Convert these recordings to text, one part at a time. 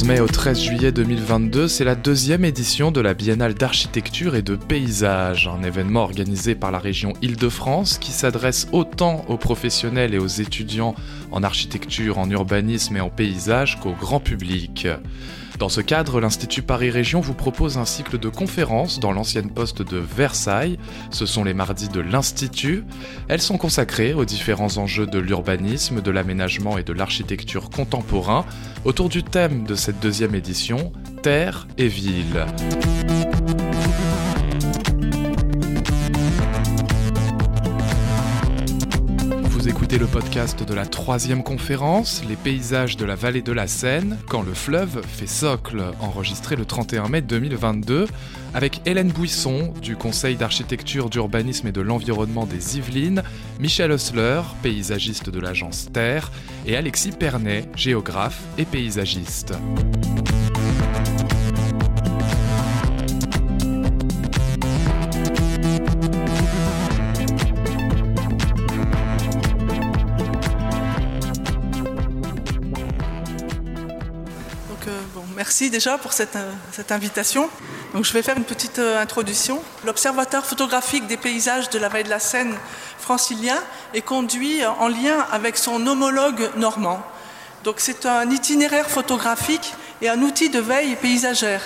14 mai au 13 juillet 2022, c'est la deuxième édition de la Biennale d'architecture et de paysage, un événement organisé par la région Île-de-France qui s'adresse autant aux professionnels et aux étudiants en architecture, en urbanisme et en paysage qu'au grand public. Dans ce cadre, l'Institut Paris Région vous propose un cycle de conférences dans l'ancienne poste de Versailles. Ce sont les mardis de l'Institut. Elles sont consacrées aux différents enjeux de l'urbanisme, de l'aménagement et de l'architecture contemporain autour du thème de cette deuxième édition, Terre et Ville. Écoutez le podcast de la troisième conférence, Les paysages de la vallée de la Seine, quand le fleuve fait socle, enregistré le 31 mai 2022, avec Hélène Bouisson du Conseil d'architecture, d'urbanisme et de l'environnement des Yvelines, Michel Osler, paysagiste de l'agence Terre, et Alexis Pernet, géographe et paysagiste. Merci déjà pour cette, euh, cette, invitation. Donc, je vais faire une petite euh, introduction. L'Observatoire photographique des paysages de la vallée de la Seine francilien est conduit en lien avec son homologue normand. Donc c'est un itinéraire photographique et un outil de veille paysagère.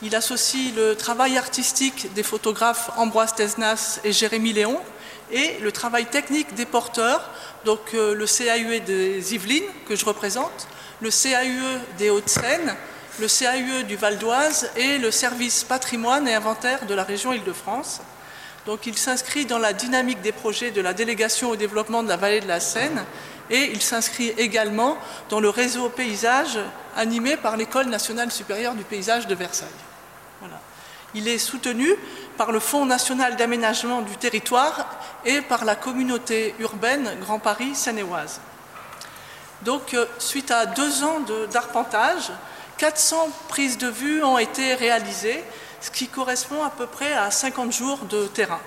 Il associe le travail artistique des photographes Ambroise Tesnas et Jérémy Léon et le travail technique des porteurs, donc euh, le CAUE des Yvelines que je représente, le CAUE des Hauts-de-Seine, le CAUE du Val d'Oise et le service patrimoine et inventaire de la région Île-de-France. Donc il s'inscrit dans la dynamique des projets de la délégation au développement de la vallée de la Seine et il s'inscrit également dans le réseau paysage animé par l'École nationale supérieure du paysage de Versailles. Il est soutenu par le Fonds national d'aménagement du territoire et par la communauté urbaine Grand Paris Seine-et-Oise. Donc, euh, suite à deux ans d'arpentage, 400 prises de vue ont été réalisées, ce qui correspond à peu près à 50 jours de terrain.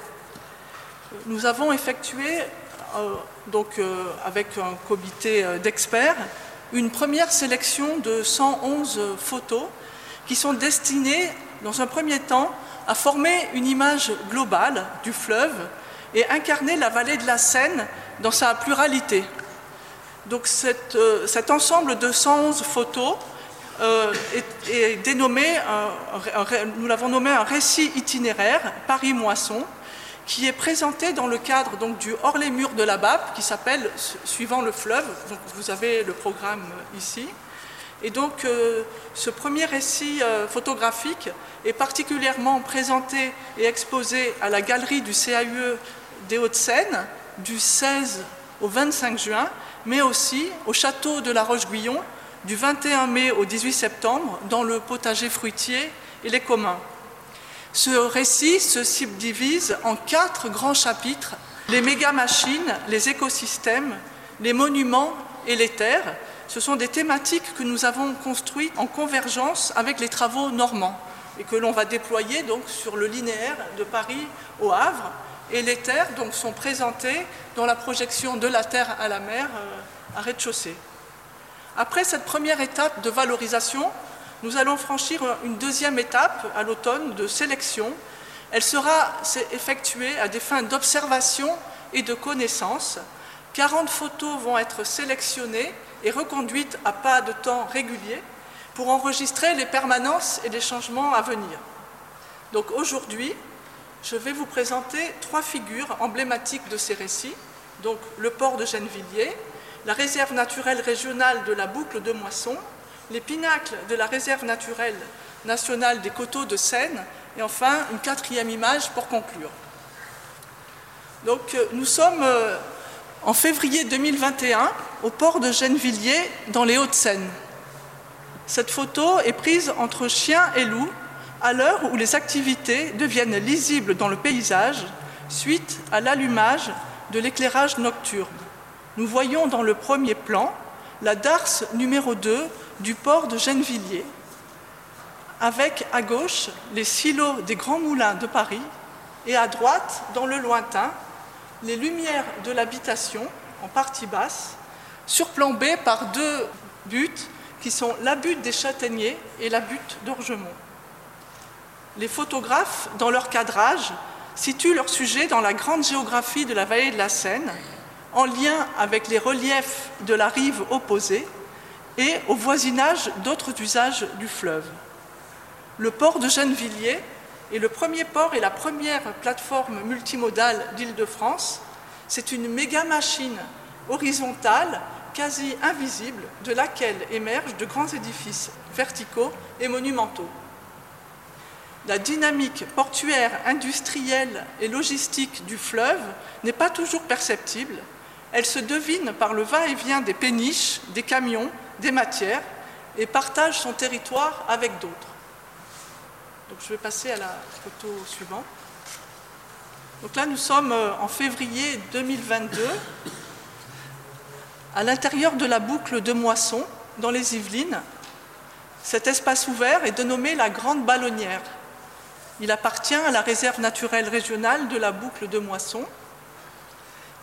Nous avons effectué, euh, donc, euh, avec un comité d'experts, une première sélection de 111 photos qui sont destinées, dans un premier temps, à former une image globale du fleuve et incarner la vallée de la Seine dans sa pluralité, donc euh, cet ensemble de 111 photos euh, est, dénommé, nous l'avons nommé un récit itinéraire Paris-Moisson, qui est présenté dans le cadre donc, du Hors les murs de la BAP, qui s'appelle Suivant le fleuve. Donc, vous avez le programme ici. Et donc, euh, ce premier récit photographique est particulièrement présenté et exposé à la galerie du CAUE des Hauts-de-Seine du 16 au 25 juin mais aussi au château de la Roche-Guyon du 21 mai au 18 septembre dans le potager fruitier et les communs. Ce récit se subdivise en quatre grands chapitres les méga-machines, les écosystèmes, les monuments et les terres. Ce sont des thématiques que nous avons construites en convergence avec les travaux normands et que l'on va déployer donc sur le linéaire de Paris au Havre et les terres donc, sont présentées dans la projection de la terre à la mer euh, à rez-de-chaussée. Après cette première étape de valorisation, nous allons franchir une deuxième étape à l'automne de sélection. Elle sera effectuée à des fins d'observation et de connaissance. 40 photos vont être sélectionnées et reconduites à pas de temps réguliers pour enregistrer les permanences et les changements à venir. Donc aujourd'hui, je vais vous présenter trois figures emblématiques de ces récits, donc le port de Gennevilliers, la réserve naturelle régionale de la boucle de Moisson, les pinacles de la réserve naturelle nationale des coteaux de Seine, et enfin une quatrième image pour conclure. Donc euh, nous sommes euh, en février 2021 au port de Gennevilliers dans les Hauts-de-Seine. Cette photo est prise entre chien et loup à l'heure où les activités deviennent lisibles dans le paysage suite à l'allumage de l'éclairage nocturne. Nous voyons dans le premier plan la darse numéro 2 du port de Gennevilliers, avec à gauche les silos des grands moulins de Paris et à droite, dans le lointain, les lumières de l'habitation en partie basse, surplombées par deux buts qui sont la butte des Châtaigniers et la butte d'Orgemont. Les photographes, dans leur cadrage, situent leur sujet dans la grande géographie de la vallée de la Seine, en lien avec les reliefs de la rive opposée et au voisinage d'autres usages du fleuve. Le port de Gennevilliers est le premier port et la première plateforme multimodale d'Île-de-France. C'est une méga machine horizontale, quasi invisible, de laquelle émergent de grands édifices verticaux et monumentaux. La dynamique portuaire, industrielle et logistique du fleuve n'est pas toujours perceptible. Elle se devine par le va-et-vient des péniches, des camions, des matières et partage son territoire avec d'autres. Donc je vais passer à la photo suivante. Donc là, nous sommes euh, en février 2022 à l'intérieur de la boucle de Moisson, dans les Yvelines. Cet espace ouvert est dénommé la Grande Ballonnière. Il appartient à la réserve naturelle régionale de la boucle de Moisson.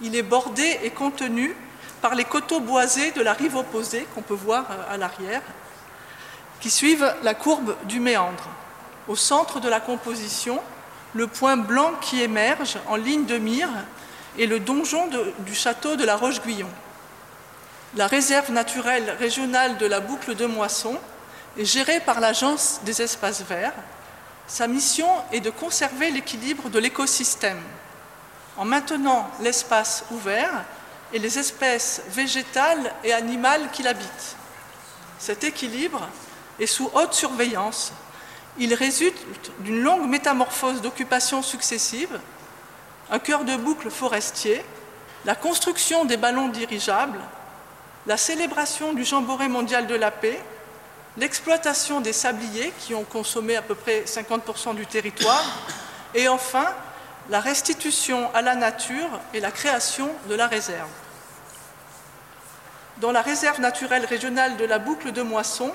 Il est bordé et contenu par les coteaux boisés de la rive opposée, qu'on peut voir euh, à l'arrière, qui suivent la courbe du méandre. Au centre de la composition, le point blanc qui émerge en ligne de mire est le donjon du château de la Roche-Guyon. La réserve naturelle régionale de la boucle de Moisson est gérée par l'Agence des espaces verts. Sa mission est de conserver l'équilibre de l'écosystème en maintenant l'espace ouvert et les espèces végétales et animales qui l'habitent. Cet équilibre est sous haute surveillance. Il résulte d'une longue métamorphose d'occupations successives, un cœur de boucle forestier, la construction des ballons dirigeables, la célébration du Jamboree mondial de la paix, l'exploitation des sabliers qui ont consommé à peu près 50% du territoire, et enfin la restitution à la nature et la création de la réserve. Dans la réserve naturelle régionale de la boucle de Moisson,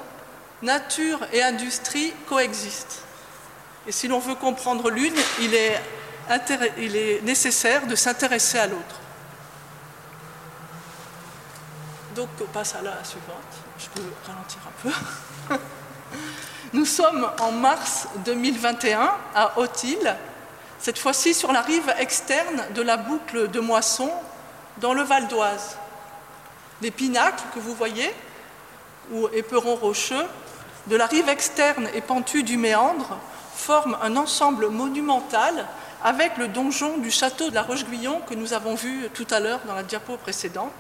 nature et industrie coexistent. Et si l'on veut comprendre l'une, il est, il est nécessaire de s'intéresser à l'autre. Donc, on passe à la suivante. Je peux ralentir un peu. Nous sommes en mars 2021 à Haute-Île, cette fois-ci sur la rive externe de la boucle de Moisson, dans le Val d'Oise. Les pinacles que vous voyez, ou éperons rocheux, de la rive externe et pentue du méandre, forment un ensemble monumental avec le donjon du château de la Roche-Guyon que nous avons vu tout à l'heure dans la diapo précédente.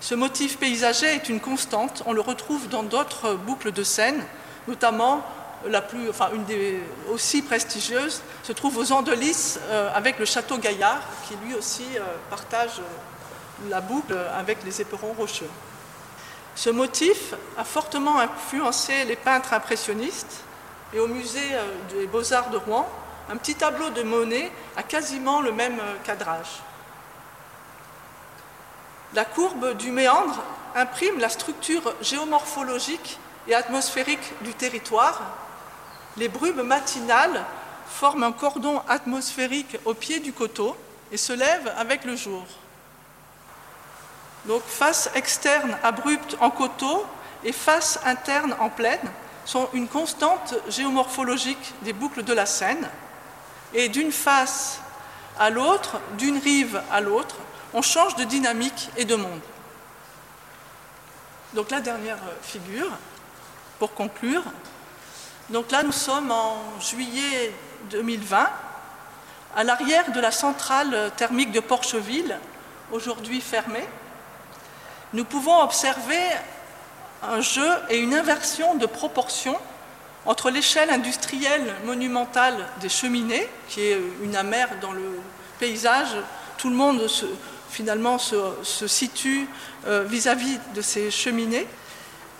Ce motif paysager est une constante, on le retrouve dans d'autres boucles de Seine, notamment la plus, enfin, une des aussi prestigieuses se trouve aux Andelys euh, avec le château Gaillard, qui lui aussi euh, partage euh, la boucle avec les éperons rocheux. Ce motif a fortement influencé les peintres impressionnistes et au musée des beaux-arts de Rouen, un petit tableau de Monet a quasiment le même cadrage. La courbe du méandre imprime la structure géomorphologique et atmosphérique du territoire. Les brumes matinales forment un cordon atmosphérique au pied du coteau et se lèvent avec le jour. Donc face externe abrupte en coteau et face interne en plaine sont une constante géomorphologique des boucles de la Seine. Et d'une face à l'autre, d'une rive à l'autre, on change de dynamique et de monde. Donc la dernière figure, pour conclure. Donc là, nous sommes en juillet 2020, à l'arrière de la centrale thermique de Porcheville, aujourd'hui fermée. Nous pouvons observer un jeu et une inversion de proportions entre l'échelle industrielle monumentale des cheminées, qui est une amère dans le paysage, tout le monde se, finalement se, situe euh, vis-à-vis de ces cheminées.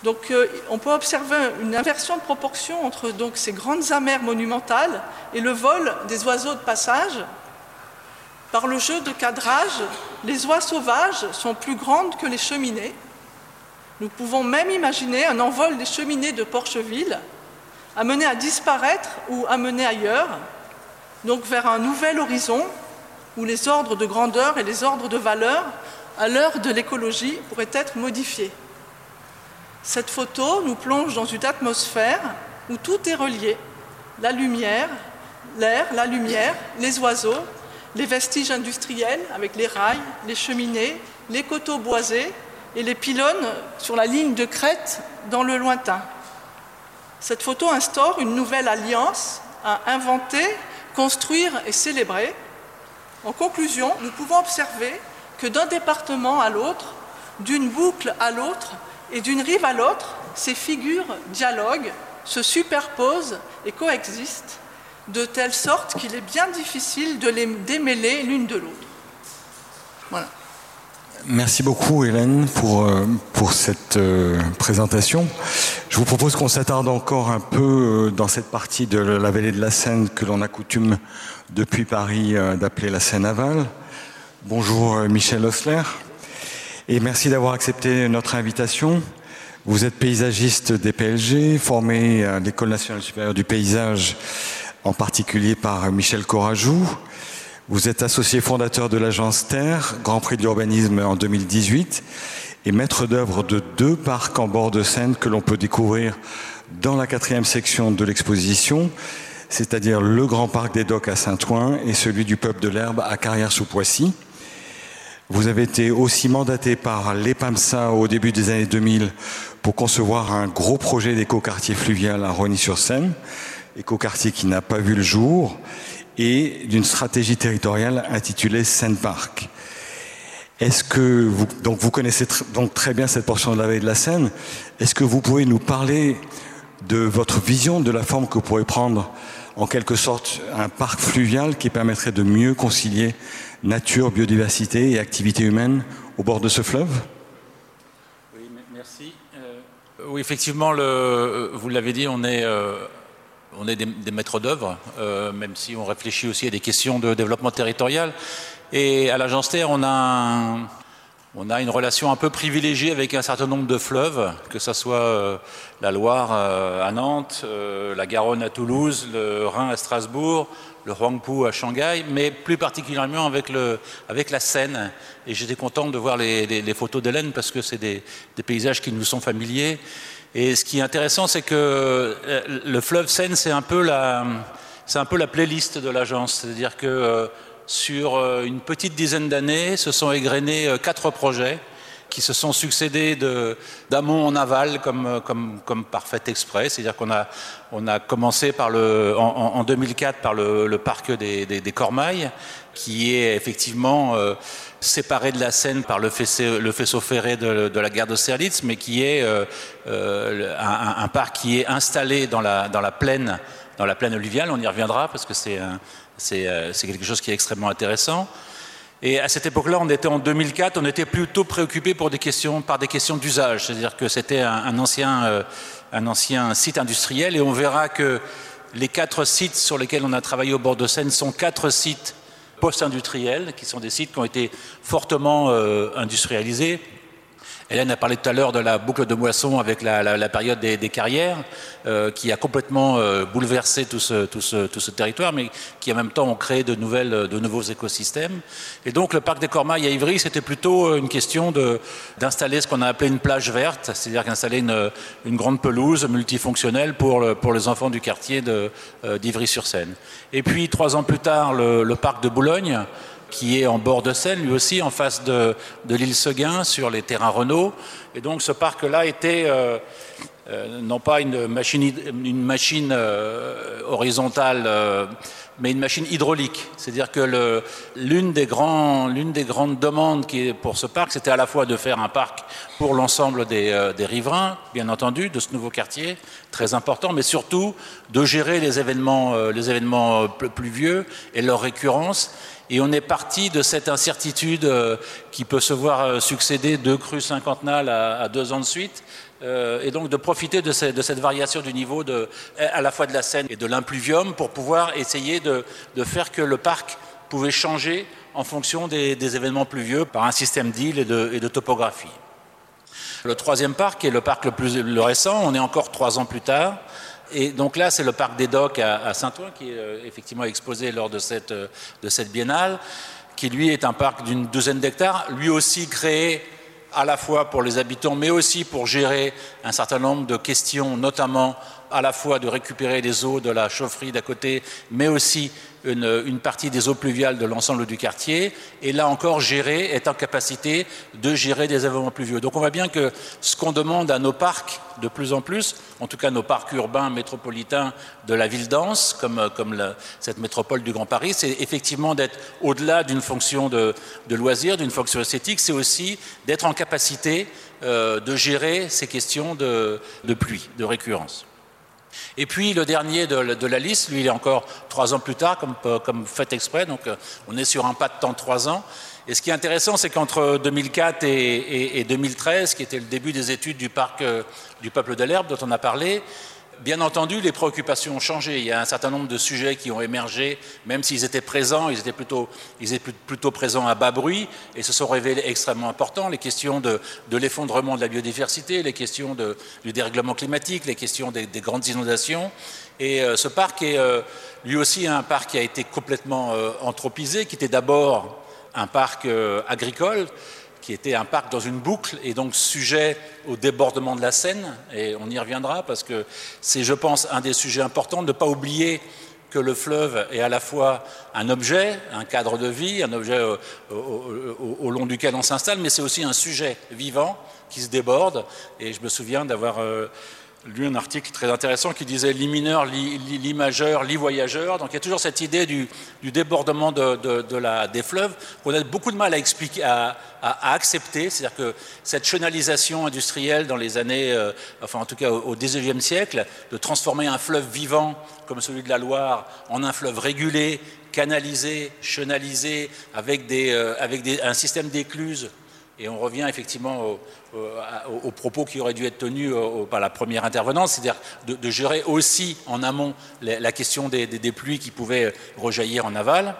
Donc euh, on peut observer une inversion de proportion entre donc, ces grandes amers monumentales et le vol des oiseaux de passage. Par le jeu de cadrage, les oies sauvages sont plus grandes que les cheminées. Nous pouvons même imaginer un envol des cheminées de Porcheville, amené à disparaître ou amené ailleurs, donc vers un nouvel horizon où les ordres de grandeur et les ordres de valeur, à l'heure de l'écologie, pourraient être modifiés. Cette photo nous plonge dans une atmosphère où tout est relié. La lumière, l'air, la lumière, les oiseaux, les vestiges industriels avec les rails, les cheminées, les coteaux boisés et les pylônes sur la ligne de crête dans le lointain. Cette photo instaure une nouvelle alliance à inventer, construire et célébrer. En conclusion, nous pouvons observer que d'un département à l'autre, d'une boucle à l'autre et d'une rive à l'autre, ces figures dialoguent, se superposent et coexistent de telle sorte qu'il est bien difficile de les démêler l'une de l'autre. Voilà. Merci beaucoup Hélène pour, euh, pour cette euh, présentation. Je vous propose qu'on s'attarde encore un peu euh, dans cette partie de la vallée de la Seine que l'on a coutume depuis Paris d'appeler la Seine aval. Bonjour Michel Osler et merci d'avoir accepté notre invitation. Vous êtes paysagiste des PLG, formé à l'École nationale supérieure du paysage en particulier par Michel Corajou. Vous êtes associé fondateur de l'agence Terre, Grand Prix de l'urbanisme en 2018 et maître d'œuvre de deux parcs en bord de Seine que l'on peut découvrir dans la quatrième section de l'exposition, c'est-à-dire le Grand Parc des Docks à Saint-Ouen et celui du Peuple de l'Herbe à Carrière-sous-Poissy. Vous avez été aussi mandaté par l'EPAMSA au début des années 2000 pour concevoir un gros projet d'éco-quartier fluvial à Rony-sur-Seine, écoquartier qui n'a pas vu le jour, et d'une stratégie territoriale intitulée Seine Park. Est-ce que vous, donc vous connaissez donc très bien cette portion de la vallée de la Seine, est-ce que vous pouvez nous parler de votre vision de la forme que pourrait prendre en quelque sorte un parc fluvial qui permettrait de mieux concilier nature, biodiversité et activité humaine au bord de ce fleuve? Oui, merci. Euh, oui, effectivement, le, vous l'avez dit, on est euh, on est des, maîtres d'œuvre, euh, même si on réfléchit aussi à des questions de développement territorial. Et à l'agence Terre, on a, on a une relation un peu privilégiée avec un certain nombre de fleuves, que ce soit euh, la Loire euh, à Nantes, la Garonne à Toulouse, le Rhin à Strasbourg, le Huangpu à Shanghai, mais plus particulièrement avec, le, avec la Seine. Et j'étais content de voir les, photos d'Hélène parce que c'est des, des paysages qui nous sont familiers. Et ce qui est intéressant, c'est que euh, le fleuve Seine, c'est un peu la, c'est un peu la playlist de l'agence. C'est-à-dire que euh, sur euh, une petite dizaine d'années, se sont égrenés quatre projets qui se sont succédés d'amont en aval comme, comme, comme parfait exprès. C'est-à-dire qu'on a, on a commencé en, 2004 par le, parc des, Cormailles, qui est effectivement séparé de la Seine par le faisceau, ferré de, la gare d'Austerlitz, mais qui est euh, euh, un, un, parc qui est installé dans la, plaine, dans la plaine alluviale. On y reviendra parce que c'est euh, quelque chose qui est extrêmement intéressant. Et à cette époque-là, on était en 2004, on était plutôt préoccupé par des questions d'usage, c'est-à-dire que c'était un, un, ancien, euh, un ancien site industriel, et on verra que les quatre sites sur lesquels on a travaillé au bord de Seine sont quatre sites post-industriels, qui sont des sites qui ont été fortement euh, industrialisés. Hélène a parlé tout à l'heure de la boucle de moisson avec la, période des, carrières, euh, qui a complètement euh, bouleversé tout ce, territoire, mais qui en même temps ont créé de, nouveaux écosystèmes. Et donc le parc des Cormailles à Ivry, c'était plutôt euh, une question d'installer ce qu'on a appelé une plage verte, c'est-à-dire d'installer une, une, grande pelouse multifonctionnelle pour, le, pour les enfants du quartier d'Ivry-sur-Seine. Et puis trois ans plus tard, le parc de Boulogne, qui est en bord de Seine, lui aussi en face de, de l'île Seguin, sur les terrains Renault. Et donc ce parc-là était euh, euh, non pas une machine, une machine euh, horizontale, mais une machine hydraulique. C'est-à-dire que l'une des, des, grandes demandes pour ce parc, c'était à la fois de faire un parc pour l'ensemble des, euh, des, riverains, bien entendu, de ce nouveau quartier, très important, mais surtout de gérer les événements, euh, événements pluvieux et leur récurrence et on est parti de cette incertitude euh, qui peut se voir euh, succéder deux crues cinquantenales à, à deux ans de suite, euh, et donc de profiter de, cette, variation du niveau à la fois de la Seine et de l'impluvium pour pouvoir essayer de, faire que le parc pouvait changer en fonction des, événements pluvieux par un système d'îles et de, topographie. Le troisième parc est le parc le plus récent, on est encore trois ans plus tard. Et donc là, c'est le parc des Docks à, Saint-Ouen qui est euh, effectivement exposé lors euh, de cette biennale, qui lui est un parc d'une douzaine d'hectares, lui aussi créé à la fois pour les habitants, mais aussi pour gérer un certain nombre de questions, notamment à la fois de récupérer les eaux de la chaufferie d'à côté, mais aussi une, partie des eaux pluviales de l'ensemble du quartier, et là encore gérer, être en capacité de gérer des événements pluvieux. Donc on voit bien que ce qu'on demande à nos parcs de plus en plus, en tout cas nos parcs urbains métropolitains de la ville dense, comme, comme cette métropole du Grand Paris, c'est effectivement d'être au-delà d'une fonction de, de loisir, d'une fonction esthétique, c'est aussi d'être en capacité euh, de gérer ces questions de, de pluie, de récurrence. Et puis le dernier de, la liste, lui, il est encore trois ans plus tard, comme, euh, fait exprès, donc euh, on est sur un pas de temps trois ans. Et ce qui est intéressant, c'est qu'entre 2004 et, et, 2013, qui était le début des études du parc du Peuple de l'Herbe dont on a parlé, Bien entendu, les préoccupations ont changé. Il y a un certain nombre de sujets qui ont émergé, même s'ils étaient présents, ils étaient plutôt, présents à bas bruit et se sont révélés extrêmement importants. Les questions de, l'effondrement de la biodiversité, les questions du dérèglement climatique, les questions des, grandes inondations. Et euh, ce parc est euh, lui aussi un parc qui a été complètement euh, anthropisé, qui était d'abord un parc agricole qui était un parc dans une boucle et donc sujet au débordement de la Seine. Et on y reviendra parce que c'est, je pense, un des sujets importants de ne pas oublier que le fleuve est à la fois un objet, un cadre de vie, un objet au, long duquel on s'installe, mais c'est aussi un sujet vivant qui se déborde. Et je me souviens d'avoir euh, lu un article très intéressant qui disait li mineur, li, majeur, li voyageur. Donc il y a toujours cette idée du, débordement de, des fleuves qu'on a beaucoup de mal à, accepter. C'est-à-dire que cette chenalisation industrielle dans les années, euh, enfin en tout cas au XIXe siècle, de transformer un fleuve vivant comme celui de la Loire en un fleuve régulé, canalisé, chenalisé, avec, euh, un système d'écluses et on revient effectivement aux, propos qui auraient dû être tenus par la première intervenante, c'est-à-dire de, gérer aussi en amont la, question des, pluies qui pouvaient rejaillir en aval.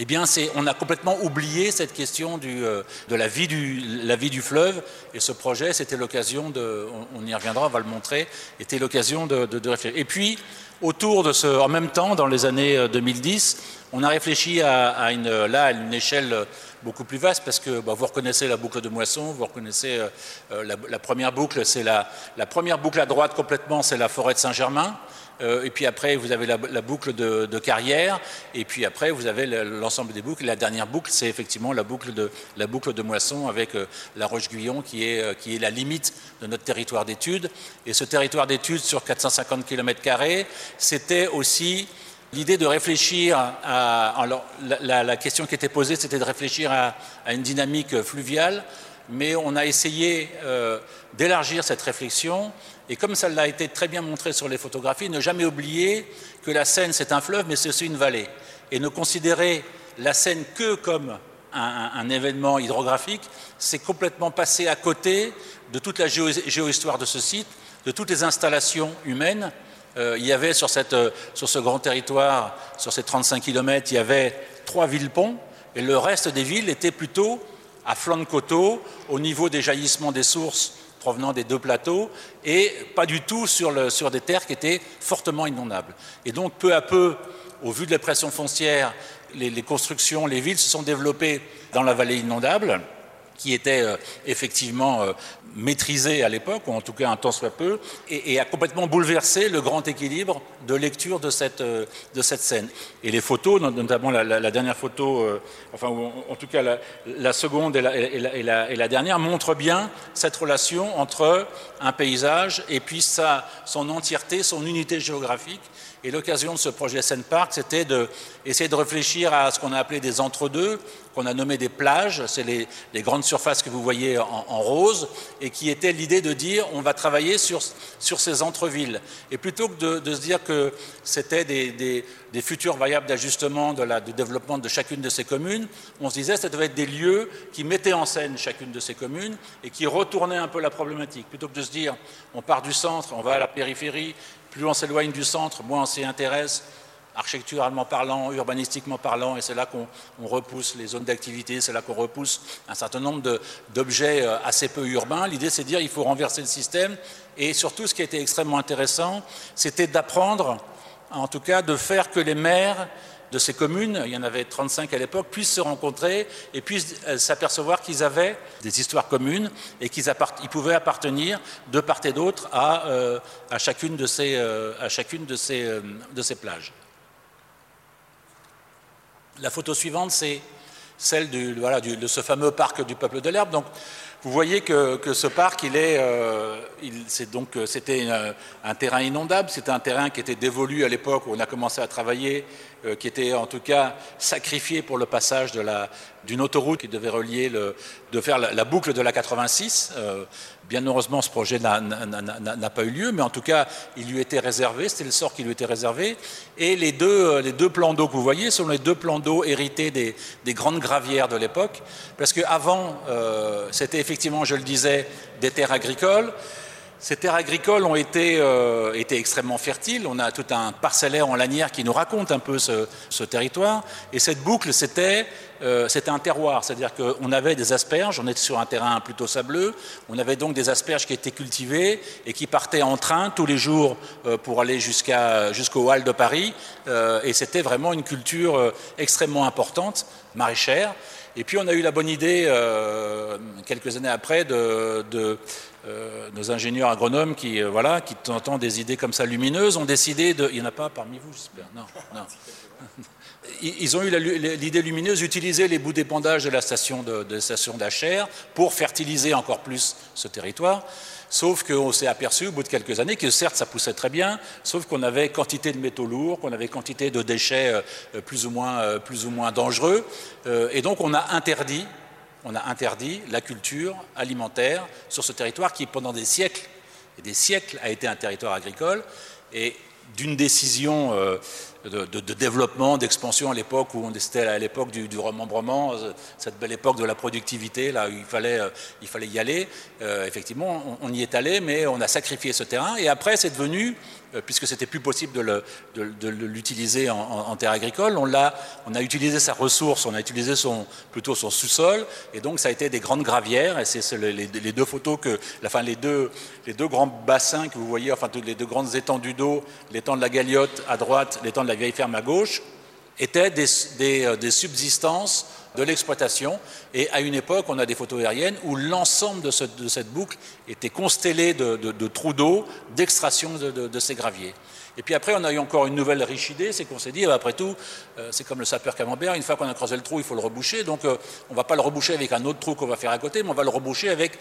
Eh bien, on a complètement oublié cette question euh, de la vie, du, fleuve. Et ce projet, c'était l'occasion de, on, y reviendra, on va le montrer, était l'occasion de, réfléchir. Et puis, autour de ce, en même temps, dans les années 2010, euh, on a réfléchi là, à une échelle beaucoup plus vaste parce que bah, vous reconnaissez la boucle de moisson, vous reconnaissez euh, euh, la, première boucle, c'est la, première boucle à droite complètement, c'est la forêt de Saint-Germain. Euh, et puis après, vous avez la, boucle de, carrière, et puis après, vous avez l'ensemble des boucles. La dernière boucle, c'est effectivement la boucle de, la boucle de moisson avec la Roche-Guyon qui est, qui est la limite de notre territoire d'études. Et ce territoire d'études sur 450 km, c'était aussi L'idée de réfléchir à. Alors, la, question qui était posée, c'était de réfléchir à, une dynamique fluviale, mais on a essayé euh, d'élargir cette réflexion. Et comme ça l'a été très bien montré sur les photographies, ne jamais oublier que la Seine, c'est un fleuve, mais c'est aussi une vallée. Et ne considérer la Seine que comme un, événement hydrographique, c'est complètement passer à côté de toute la géohistoire de ce site, de toutes les installations humaines il y avait sur, euh, sur, ce grand territoire, sur ces 35 km, il y avait trois villes-ponts, et le reste des villes étaient plutôt à flanc de coteau, au niveau des jaillissements des sources provenant des deux plateaux, et pas du tout sur, des terres qui étaient fortement inondables. Et donc, peu à peu, au vu de la pression foncière, les, constructions, les villes se sont développées dans la vallée inondable qui était euh, effectivement euh, maîtrisé à l'époque, ou en tout cas un temps soit peu, et, a complètement bouleversé le grand équilibre de lecture de cette, euh, de cette scène. Et les photos, notamment la, dernière photo, enfin en tout cas la, seconde et, et la, dernière, montrent bien cette relation entre un paysage et puis sa, son entièreté, son unité géographique, et l'occasion de ce projet Seine Park, c'était d'essayer de, réfléchir à ce qu'on a appelé des entre-deux, qu'on a nommé des plages, c'est les, grandes surfaces que vous voyez en, rose, et qui était l'idée de dire on va travailler sur, sur ces entre-villes. Et plutôt que de, se dire que c'était des, des, futures variables d'ajustement de du développement de chacune de ces communes, on se disait que ça devait être des lieux qui mettaient en scène chacune de ces communes et qui retournaient un peu la problématique. Plutôt que de se dire on part du centre, on va à la périphérie, plus on s'éloigne du centre, moins on s'y intéresse, architecturalement parlant, urbanistiquement parlant, et c'est là qu'on repousse les zones d'activité, c'est là qu'on repousse un certain nombre d'objets euh, assez peu urbains. L'idée, c'est de dire qu'il faut renverser le système, et surtout, ce qui a été extrêmement intéressant, c'était d'apprendre, en tout cas, de faire que les maires de ces communes, il y en avait 35 à l'époque, puissent se rencontrer et puissent euh, s'apercevoir qu'ils avaient des histoires communes et qu'ils pouvaient appartenir de part et d'autre à, euh, chacune de ces plages. La photo suivante, c'est celle de ce fameux parc du peuple de l'herbe. Donc, vous voyez que, ce parc, il est, euh, donc, euh, c'était un terrain inondable, c'était un terrain qui était dévolu à l'époque où on a commencé à travailler, euh, qui était en tout cas sacrifié pour le passage d'une autoroute qui devait relier, de faire la, boucle de la 86. Bien heureusement, ce projet n'a pas eu lieu, mais en tout cas, il lui était réservé, c'était le sort qui lui était réservé. Et les deux, euh, plans d'eau que vous voyez sont les deux plans d'eau hérités des, grandes gravières de l'époque, parce qu'avant, euh, c'était effectivement, je le disais, des terres agricoles. Ces terres agricoles ont euh, été, extrêmement fertiles. On a tout un parcellaire en lanière qui nous raconte un peu ce, territoire. Et cette boucle, c'était euh, un terroir, c'est-à-dire qu'on avait des asperges, on était sur un terrain plutôt sableux, on avait donc des asperges qui étaient cultivées et qui partaient en train tous les jours euh, pour aller jusqu'au Hall de Paris. Euh, et c'était vraiment une culture extrêmement importante, maraîchère. Et puis on a eu la bonne idée, quelques années après, de, de euh, nos ingénieurs agronomes qui, euh, voilà, qui tentant des idées comme ça lumineuses, ont décidé de. Il n'y en a pas parmi vous, j'espère. Non, non. Ils ont eu l'idée lumineuse d'utiliser les bouts d'épandage de la station de, pour fertiliser encore plus ce territoire. Sauf qu'on s'est aperçu au bout de quelques années que certes ça poussait très bien, sauf qu'on avait quantité de métaux lourds, qu'on avait quantité de déchets euh, plus ou moins, plus ou moins dangereux, et donc on a interdit on a interdit la culture alimentaire sur ce territoire qui, pendant des siècles et des siècles, a été un territoire agricole. Et d'une décision euh, de, développement, d'expansion à l'époque où on était à l'époque du, remembrement, euh, cette belle époque de la productivité, là où il fallait, euh, il fallait y aller. effectivement, on, y est allé, mais on a sacrifié ce terrain. Et après, c'est devenu euh, puisque c'était plus possible de l'utiliser en, terre agricole. On a, on a utilisé sa ressource, on a utilisé son, plutôt son sous-sol, et donc ça a été des grandes gravières. C'est les, deux photos que, enfin les deux, les deux grands bassins que vous voyez, enfin les deux grandes étendues d'eau, l'étang de la Galiote à droite, l'étang de la Vieille Ferme à gauche, étaient des, euh, des subsistances de l'exploitation. Et à une époque, on a des photos aériennes où l'ensemble de, cette boucle était constellé de, trous d'eau, d'extraction de, ces graviers. Et puis après, on a eu encore une nouvelle riche idée, c'est qu'on s'est dit, après tout, euh, c'est comme le sapeur camembert, une fois qu'on a creusé le trou, il faut le reboucher. Donc euh, on ne va pas le reboucher avec un autre trou qu'on va faire à côté, mais on va le reboucher avec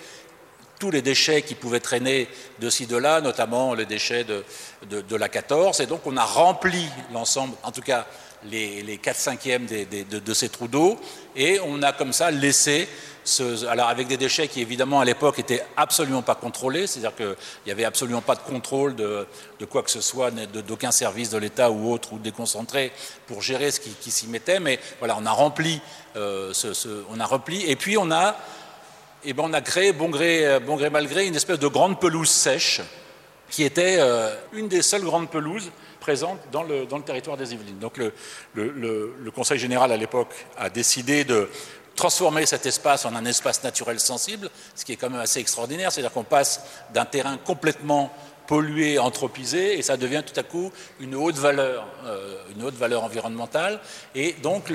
tous les déchets qui pouvaient traîner de ci, de là, notamment les déchets de la 14. Et donc on a rempli l'ensemble, en tout cas les, les 4 cinquièmes de, ces trous d'eau, et on a comme ça laissé, alors avec des déchets qui évidemment à l'époque étaient absolument pas contrôlés, c'est-à-dire qu'il n'y avait absolument pas de contrôle de, quoi que ce soit, d'aucun service de l'État ou autre, ou déconcentré pour gérer ce qui, s'y mettait, mais voilà, on a rempli, euh, on a rempli, et puis on a, eh ben on a créé, bon gré, bon gré mal gré, une espèce de grande pelouse sèche, qui était euh, une des seules grandes pelouses présente dans le, dans le territoire des Yvelines. Donc le, Conseil général à l'époque a décidé de transformer cet espace en un espace naturel sensible, ce qui est quand même assez extraordinaire, c'est-à-dire qu'on passe d'un terrain complètement pollué, anthropisé, et ça devient tout à coup une haute valeur, euh, une haute valeur environnementale. Et donc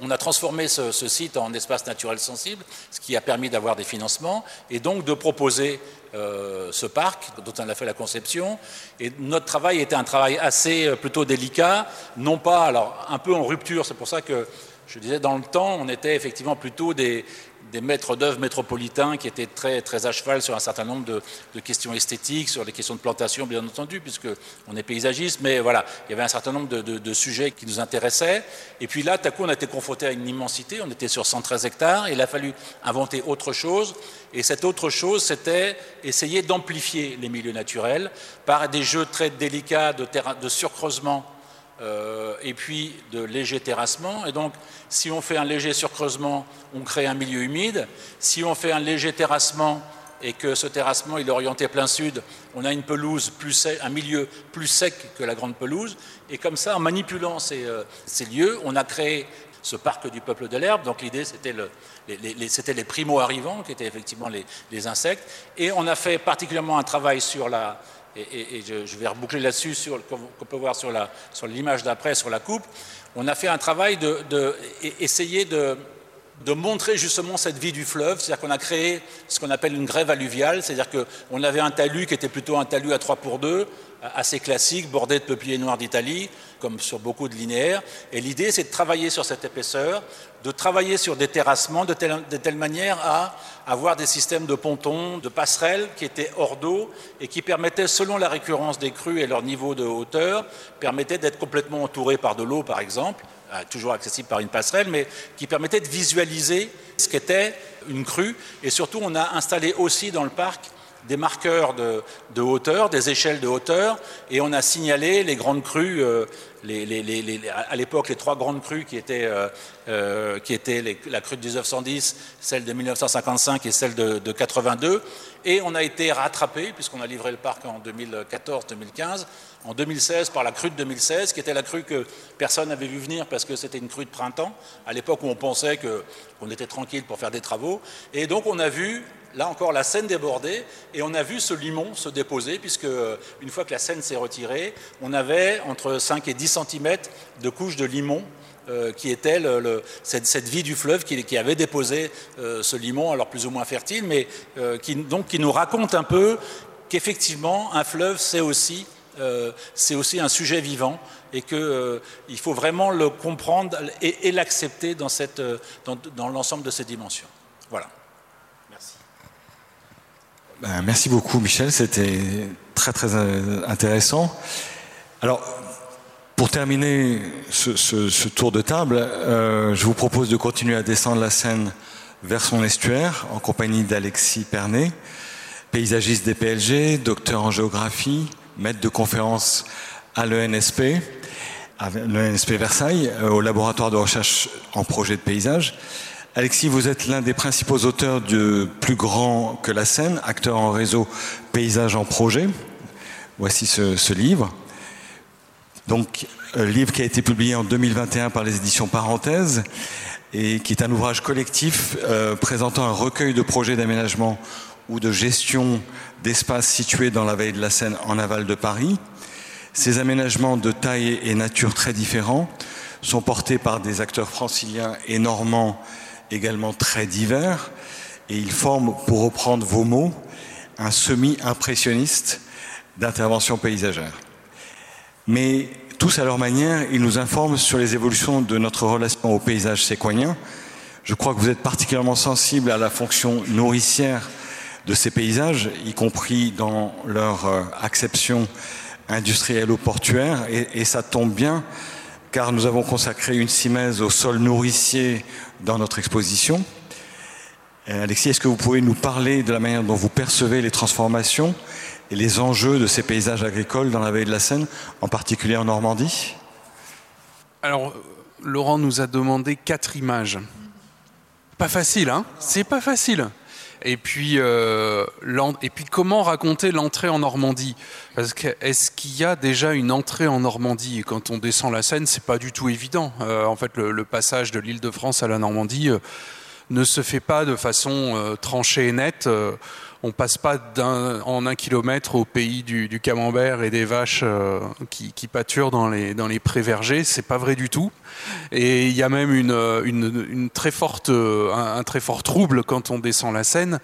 on a transformé ce, site en espace naturel sensible, ce qui a permis d'avoir des financements et donc de proposer euh, ce parc dont on a fait la conception. Et notre travail était un travail assez euh, plutôt délicat, non pas, alors un peu en rupture, c'est pour ça que je disais dans le temps, on était effectivement plutôt des, maîtres d'œuvre métropolitains qui étaient très, à cheval sur un certain nombre de, questions esthétiques, sur les questions de plantation, bien entendu, puisqu'on est paysagiste, mais voilà, il y avait un certain nombre de, sujets qui nous intéressaient. Et puis là, tout à coup, on a été confronté à une immensité, on était sur 113 hectares, et il a fallu inventer autre chose. Et cette autre chose, c'était essayer d'amplifier les milieux naturels par des jeux très délicats de surcreusement euh, et puis de léger terrassement. Et donc, si on fait un léger surcreusement, on crée un milieu humide. Si on fait un léger terrassement et que ce terrassement est orienté plein sud, on a une pelouse plus un milieu plus sec que la grande pelouse. Et comme ça, en manipulant ces, euh, lieux, on a créé ce parc du peuple de l'herbe. Donc l'idée, c'était les, les primo-arrivants, qui étaient effectivement les, insectes. Et on a fait particulièrement un travail sur la, et, je, vais reboucler là-dessus, qu'on peut voir sur l'image d'après, sur la coupe, on a fait un travail de, de de, de montrer justement cette vie du fleuve, c'est-à-dire qu'on a créé ce qu'on appelle une grève alluviale, c'est-à-dire qu'on avait un talus qui était plutôt un talus à 3 pour 2, assez classique, bordé de peupliers noirs d'Italie, comme sur beaucoup de linéaires. Et l'idée, c'est de travailler sur cette épaisseur, de travailler sur des terrassements de telle, manière à avoir des systèmes de pontons, de passerelles qui étaient hors d'eau et qui permettaient, selon la récurrence des crues et leur niveau de hauteur, permettaient d'être complètement entourés par de l'eau, par exemple, euh, toujours accessible par une passerelle, mais qui permettait de visualiser ce qu'était une crue. Et surtout, on a installé aussi dans le parc des marqueurs de, hauteur, des échelles de hauteur, et on a signalé les grandes crues, euh, à l'époque les trois grandes crues qui étaient, euh, euh, la crue de 1910, celle de 1955 et celle de, de 82, et on a été rattrapé, puisqu'on a livré le parc en 2014-2015, en 2016 par la crue de 2016, qui était la crue que personne n'avait vu venir parce que c'était une crue de printemps, à l'époque où on pensait qu'on était tranquille pour faire des travaux. Et donc on a vu là encore la Seine débordée, et on a vu ce limon se déposer, puisque euh, une fois que la Seine s'est retirée, on avait entre 5 et 10 cm de couches de limon euh, qui était cette, vie du fleuve qui, avait déposé euh, ce limon, alors plus ou moins fertile, mais qui, donc, qui nous raconte un peu qu'effectivement, un fleuve, c'est aussi, aussi un sujet vivant et qu'il faut vraiment le comprendre et, l'accepter dans, dans, l'ensemble de ces dimensions. Voilà. Ben, merci beaucoup Michel, c'était très très euh, intéressant. Alors, pour terminer ce, tour de table, euh, je vous propose de continuer à descendre la Seine vers son estuaire en compagnie d'Alexis Pernet, paysagiste des PLG, docteur en géographie, maître de conférence à l'ENSP, à l'ENSP Versailles, euh, au laboratoire de recherche en projet de paysage. Alexis, vous êtes l'un des principaux auteurs de Plus grand que la scène, acteur en réseau Paysage en projet. Voici ce, livre. Donc, un livre qui a été publié en 2021 par les éditions Parenthèses et qui est un ouvrage collectif euh, présentant un recueil de projets d'aménagement ou de gestion d'espaces situés dans la veille de la Seine en aval de Paris. Ces aménagements de taille et nature très différents sont portés par des acteurs franciliens et normands également très divers, et ils forment, pour reprendre vos mots, un semi-impressionniste d'intervention paysagère. Mais tous à leur manière, ils nous informent sur les évolutions de notre relation au paysage séquoien. Je crois que vous êtes particulièrement sensible à la fonction nourricière de ces paysages, y compris dans leur euh, acception industrielle ou portuaire, et, et ça tombe bien car nous avons consacré une simèse au sol nourricier dans notre exposition. Euh, Alexis, est-ce que vous pouvez nous parler de la manière dont vous percevez les transformations et les enjeux de ces paysages agricoles dans la vallée de la Seine, en particulier en Normandie? Alors, Laurent nous a demandé quatre images. Pas facile, hein? C'est pas facile. Et puis, euh, et puis comment raconter l'entrée en Normandie? Parce que est-ce qu'il y a déjà une entrée en Normandie? Quand on descend la Seine, c'est pas du tout évident. Euh, en fait, le, passage de l'Île-de-France à la Normandie euh, ne se fait pas de façon tranchée et nette on passe pas en un kilomètre au pays du, camembert et des vaches qui, qui, pâturent dans les, dans les prés-vergers. C'est pas vrai du tout. Et il y a même une, très forte, un, très fort trouble quand on descend la Seine.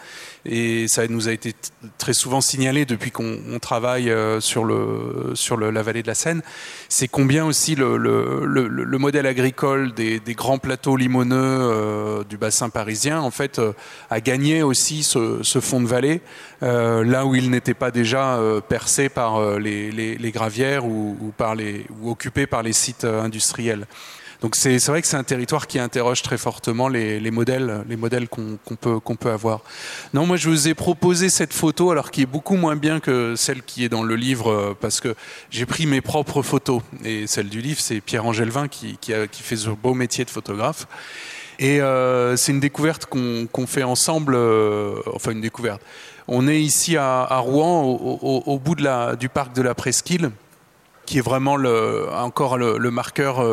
Et ça nous a été très souvent signalé depuis qu'on travaille euh, sur, la vallée de la Seine. C'est combien aussi le, le, le modèle agricole des, grands plateaux limoneux euh, du bassin parisien, en fait, euh, a gagné aussi ce, ce fond de vallée, là où il n'était pas déjà percé par les, les, gravières ou, ou, par les, ou occupé par les sites industriels. Donc c'est vrai que c'est un territoire qui interroge très fortement les, modèles, les modèles qu'on peut, peut avoir. Non, moi je vous ai proposé cette photo, alors qui est beaucoup moins bien que celle qui est dans le livre, euh, parce que j'ai pris mes propres photos. Et celle du livre, c'est Pierre-Angèle Vin qui, qui, qui, fait ce beau métier de photographe. Et euh, c'est une découverte qu'on fait ensemble, euh, enfin une découverte. On est ici à, Rouen, au, bout du parc de la Presqu'île, qui est vraiment le, encore le, marqueur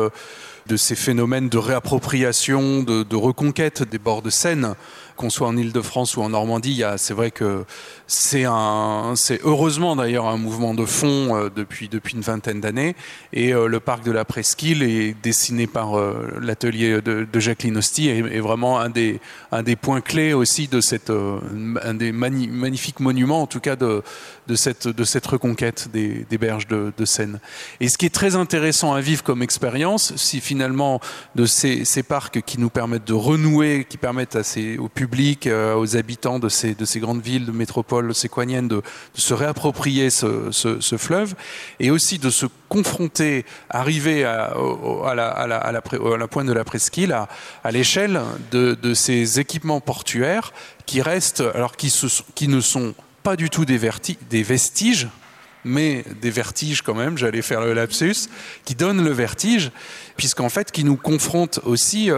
de ces phénomènes de réappropriation, de, de reconquête des bords de Seine qu'on soit en Ile-de-France ou en Normandie, c'est vrai que c'est un, c'est heureusement d'ailleurs un mouvement de fond euh, depuis depuis une vingtaine d'années. Et euh, le parc de la Presqu'île est dessiné par euh, l'atelier de, Jacqueline Hosty est, est, vraiment un des un des points clés aussi de cette un des magnifiques monuments en tout cas de de cette de cette reconquête des, des berges de, de, Seine. Et ce qui est très intéressant à vivre comme expérience, si finalement de ces, ces parcs qui nous permettent de renouer, qui permettent à ces, au public, aux habitants de ces de ces grandes villes de métropole séquanienne de, se réapproprier ce, fleuve et aussi de se confronter, arriver à, la, pointe de la presqu'île, à, l'échelle de, ces équipements portuaires qui restent, alors qui, ne sont pas du tout des vestiges mais des vertiges quand même, j'allais faire le lapsus, qui donne le vertige, puisqu'en fait, qui nous confronte aussi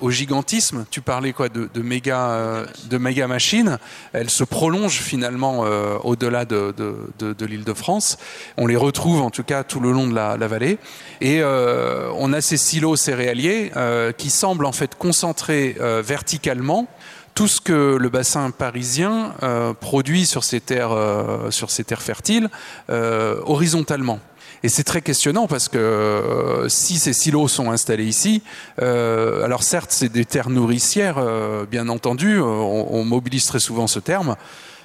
au gigantisme. Tu parlais quoi de, méga, euh, de méga machines. Elles se prolongent finalement euh, au-delà de, de, de, l'Île-de-France. On les retrouve en tout cas tout le long de la, vallée. Et euh, on a ces silos céréaliers qui semblent en fait concentrés verticalement tout ce que le bassin parisien euh, produit sur ces terres, euh, sur ces terres fertiles euh, horizontalement. Et c'est très questionnant parce que si ces silos sont installés ici, alors certes c'est des terres nourricières, bien entendu, on mobilise très souvent ce terme,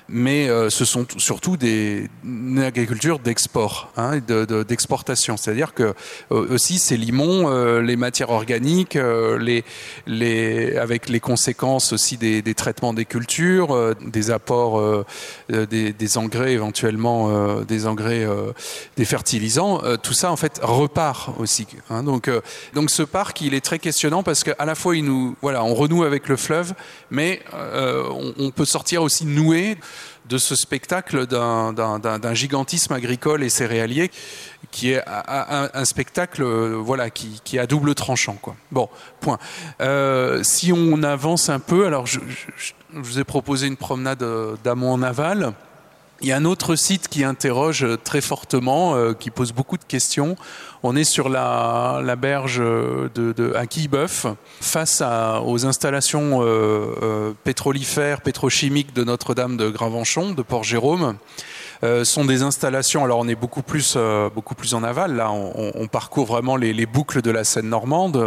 mais euh, ce sont surtout des une agriculture d'export, hein, d'exportation. De, de, C'est-à-dire que euh, aussi ces limons, euh, les matières organiques, avec les conséquences aussi des, traitements des cultures, des apports, des, engrais éventuellement, des engrais, des fertilisants, tout ça en fait repart aussi. Hein, donc, donc ce parc, il est très questionnant parce qu'à la fois il nous, voilà, on renoue avec le fleuve, mais on, on peut sortir aussi noué de ce spectacle d'un gigantisme agricole et céréalier qui est un, spectacle voilà qui, qui est à double tranchant quoi. Bon point. Euh, si on avance un peu, alors je, je, je vous ai proposé une promenade d'amont en aval. Il y a un autre site qui interroge très fortement, euh, qui pose beaucoup de questions. On est sur la, la berge de, de, à face à, aux installations euh, euh, pétrolifères, pétrochimiques de Notre-Dame de Gravenchon, de Port-Jérôme. Euh, sont des installations. Alors on est beaucoup plus euh, beaucoup plus en aval. Là, on, parcourt vraiment les, les, boucles de la Seine normande.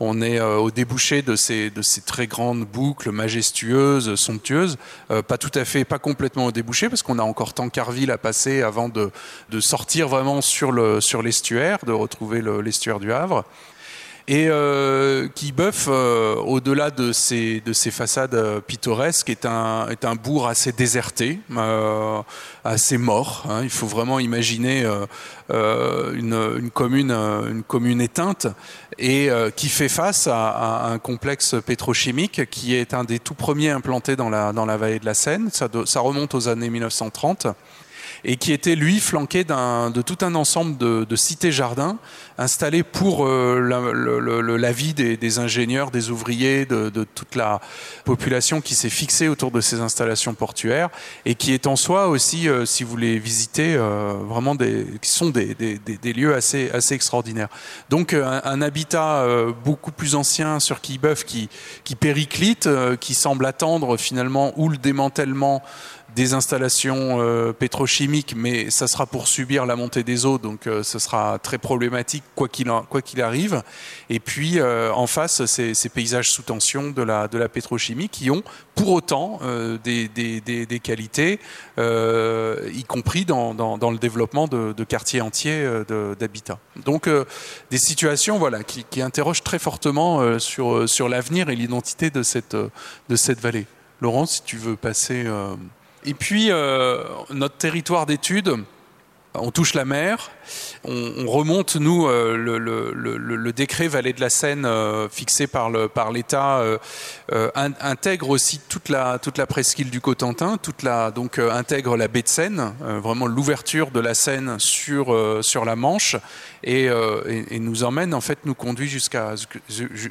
On est euh, au débouché de ces de ces très grandes boucles majestueuses, somptueuses. Euh, pas tout à fait, pas complètement au débouché parce qu'on a encore Tancarville à passer avant de de sortir vraiment sur le sur l'estuaire, de retrouver l'estuaire du Havre et euh, qui Boeuf, euh, au-delà de ces, de ces façades euh, pittoresques, est un, bourg assez déserté, euh, assez mort. Hein. Il faut vraiment imaginer une, une, commune, une commune éteinte et qui fait face à, un complexe pétrochimique qui est un des tout premiers implantés dans la, vallée de la Seine. Ça, remonte aux années 1930 et qui était lui flanqué de tout un ensemble de cités-jardins installés pour euh, la, vie des, ingénieurs, des ouvriers, de, toute la population qui s'est fixée autour de ces installations portuaires et qui est en soi aussi, euh, si vous les visitez, euh, vraiment des, qui sont des, lieux assez, extraordinaires. Donc un, habitat beaucoup plus ancien sur Quillebeuf qui, qui périclite, qui semble attendre finalement ou le démantèlement des installations pétrochimiques, mais ça sera pour subir la montée des eaux, donc ce sera très problématique quoi qu'il arrive. Et puis euh, en face, ces, paysages sous tension de la de la pétrochimie qui ont pour autant euh, des, des, des, qualités, euh, y compris dans, dans, le développement de, quartiers entiers d'habitat. Donc des situations voilà qui, qui interrogent très fortement sur sur l'avenir et l'identité de cette de cette vallée. Laurent, si tu veux passer. Et puis, notre territoire d'études, on touche la mer, on, on remonte, nous, euh, le, décret Vallée de la Seine euh, fixé par l'État euh, intègre aussi toute la, toute la presqu'île du Cotentin, toute la, donc intègre la baie de Seine, vraiment l'ouverture de la Seine sur, sur la Manche, et, nous emmène, en fait, nous conduit jusqu'à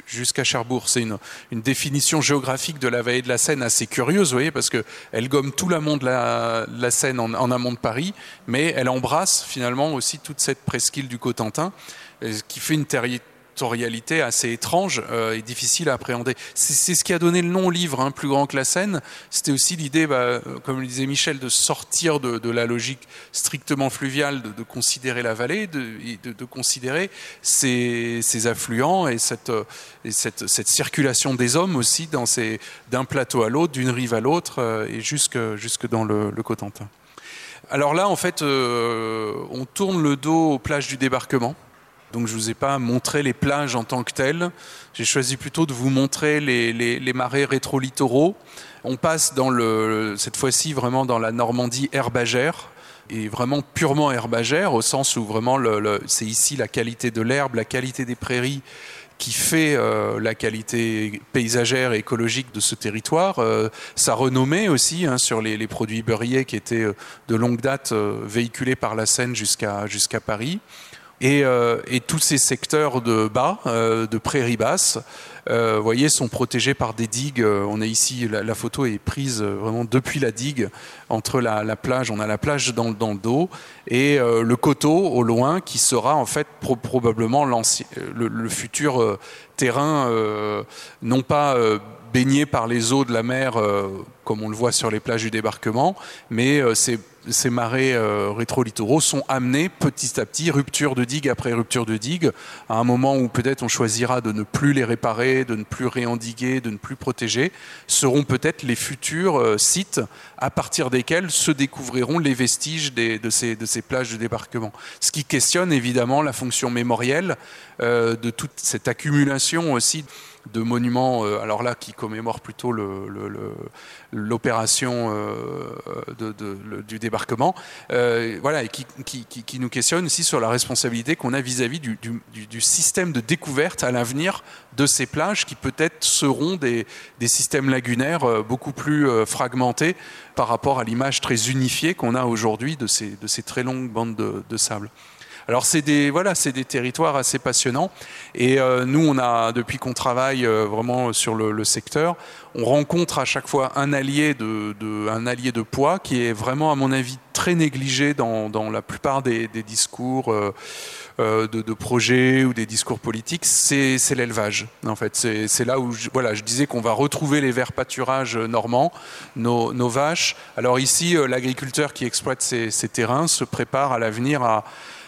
jusqu'à Cherbourg. C'est une, une définition géographique de la vallée de la Seine assez curieuse, vous voyez, parce qu'elle gomme tout l'amont de la, de la Seine en, en amont de Paris, mais elle embrasse embrasse finalement aussi toute cette presqu'île du Cotentin, qui fait une territorialité assez étrange euh, et difficile à appréhender. C'est ce qui a donné le nom au livre, hein, plus grand que la Seine. C'était aussi l'idée, bah, comme le disait Michel, de sortir de, la logique strictement fluviale, de, considérer la vallée, de, considérer ses, affluents et, cette, et cette, cette, circulation des hommes aussi d'un plateau à l'autre, d'une rive à l'autre euh, et jusque, dans le Cotentin. Alors là, en fait, euh, on tourne le dos aux plages du débarquement. Donc je ne vous ai pas montré les plages en tant que telles. J'ai choisi plutôt de vous montrer les, marais rétro-littoraux. On passe cette fois-ci vraiment dans la Normandie herbagère et vraiment purement herbagère au sens où vraiment c'est ici la qualité de l'herbe, la qualité des prairies qui fait euh, la qualité paysagère et écologique de ce territoire, euh, sa renommée aussi hein, sur les, produits beurriers qui étaient euh, de longue date véhiculés par la Seine jusqu'à Paris. Et, et, tous ces secteurs de bas, de prairies basses, euh, voyez, sont protégés par des digues. Euh, on est ici, la, photo est prise euh, vraiment depuis la digue, entre la, plage, on a la plage dans, le dos, et le coteau au loin, qui sera en fait probablement le, futur terrain, non pas baigné par les eaux de la mer, comme on le voit sur les plages du débarquement, mais c'est ces marais rétro-littoraux sont amenés petit à petit, rupture de digue après rupture de digue, à un moment où peut-être on choisira de ne plus les réparer, de ne plus réendiguer, de ne plus protéger, seront peut-être les futurs euh, sites à partir desquels se découvriront les vestiges de, ces, plages de débarquement. Ce qui questionne évidemment la fonction mémorielle euh, de toute cette accumulation aussi de monuments, euh, alors là, qui commémorent plutôt l'opération euh, du débarquement, euh, voilà, et qui, nous questionne aussi sur la responsabilité qu'on a vis-à-vis du, système de découverte à l'avenir de ces plages qui peut-être seront des, systèmes lagunaires beaucoup plus fragmentés par rapport à l'image très unifiée qu'on a aujourd'hui de ces, très longues bandes de sable. Alors c'est des voilà, c'est des territoires assez passionnants. Et euh, nous, on a depuis qu'on travaille euh, vraiment sur le, secteur, on rencontre à chaque fois un allié de, un allié de poids qui est vraiment, à mon avis, très négligé dans, dans la plupart des, discours. Euh, de, projets ou des discours politiques, c'est l'élevage. En fait, c'est là où je, voilà, je disais qu'on va retrouver les verts pâturages normands, nos, nos vaches. Alors ici, l'agriculteur qui exploite ces, ces, terrains se prépare à l'avenir à,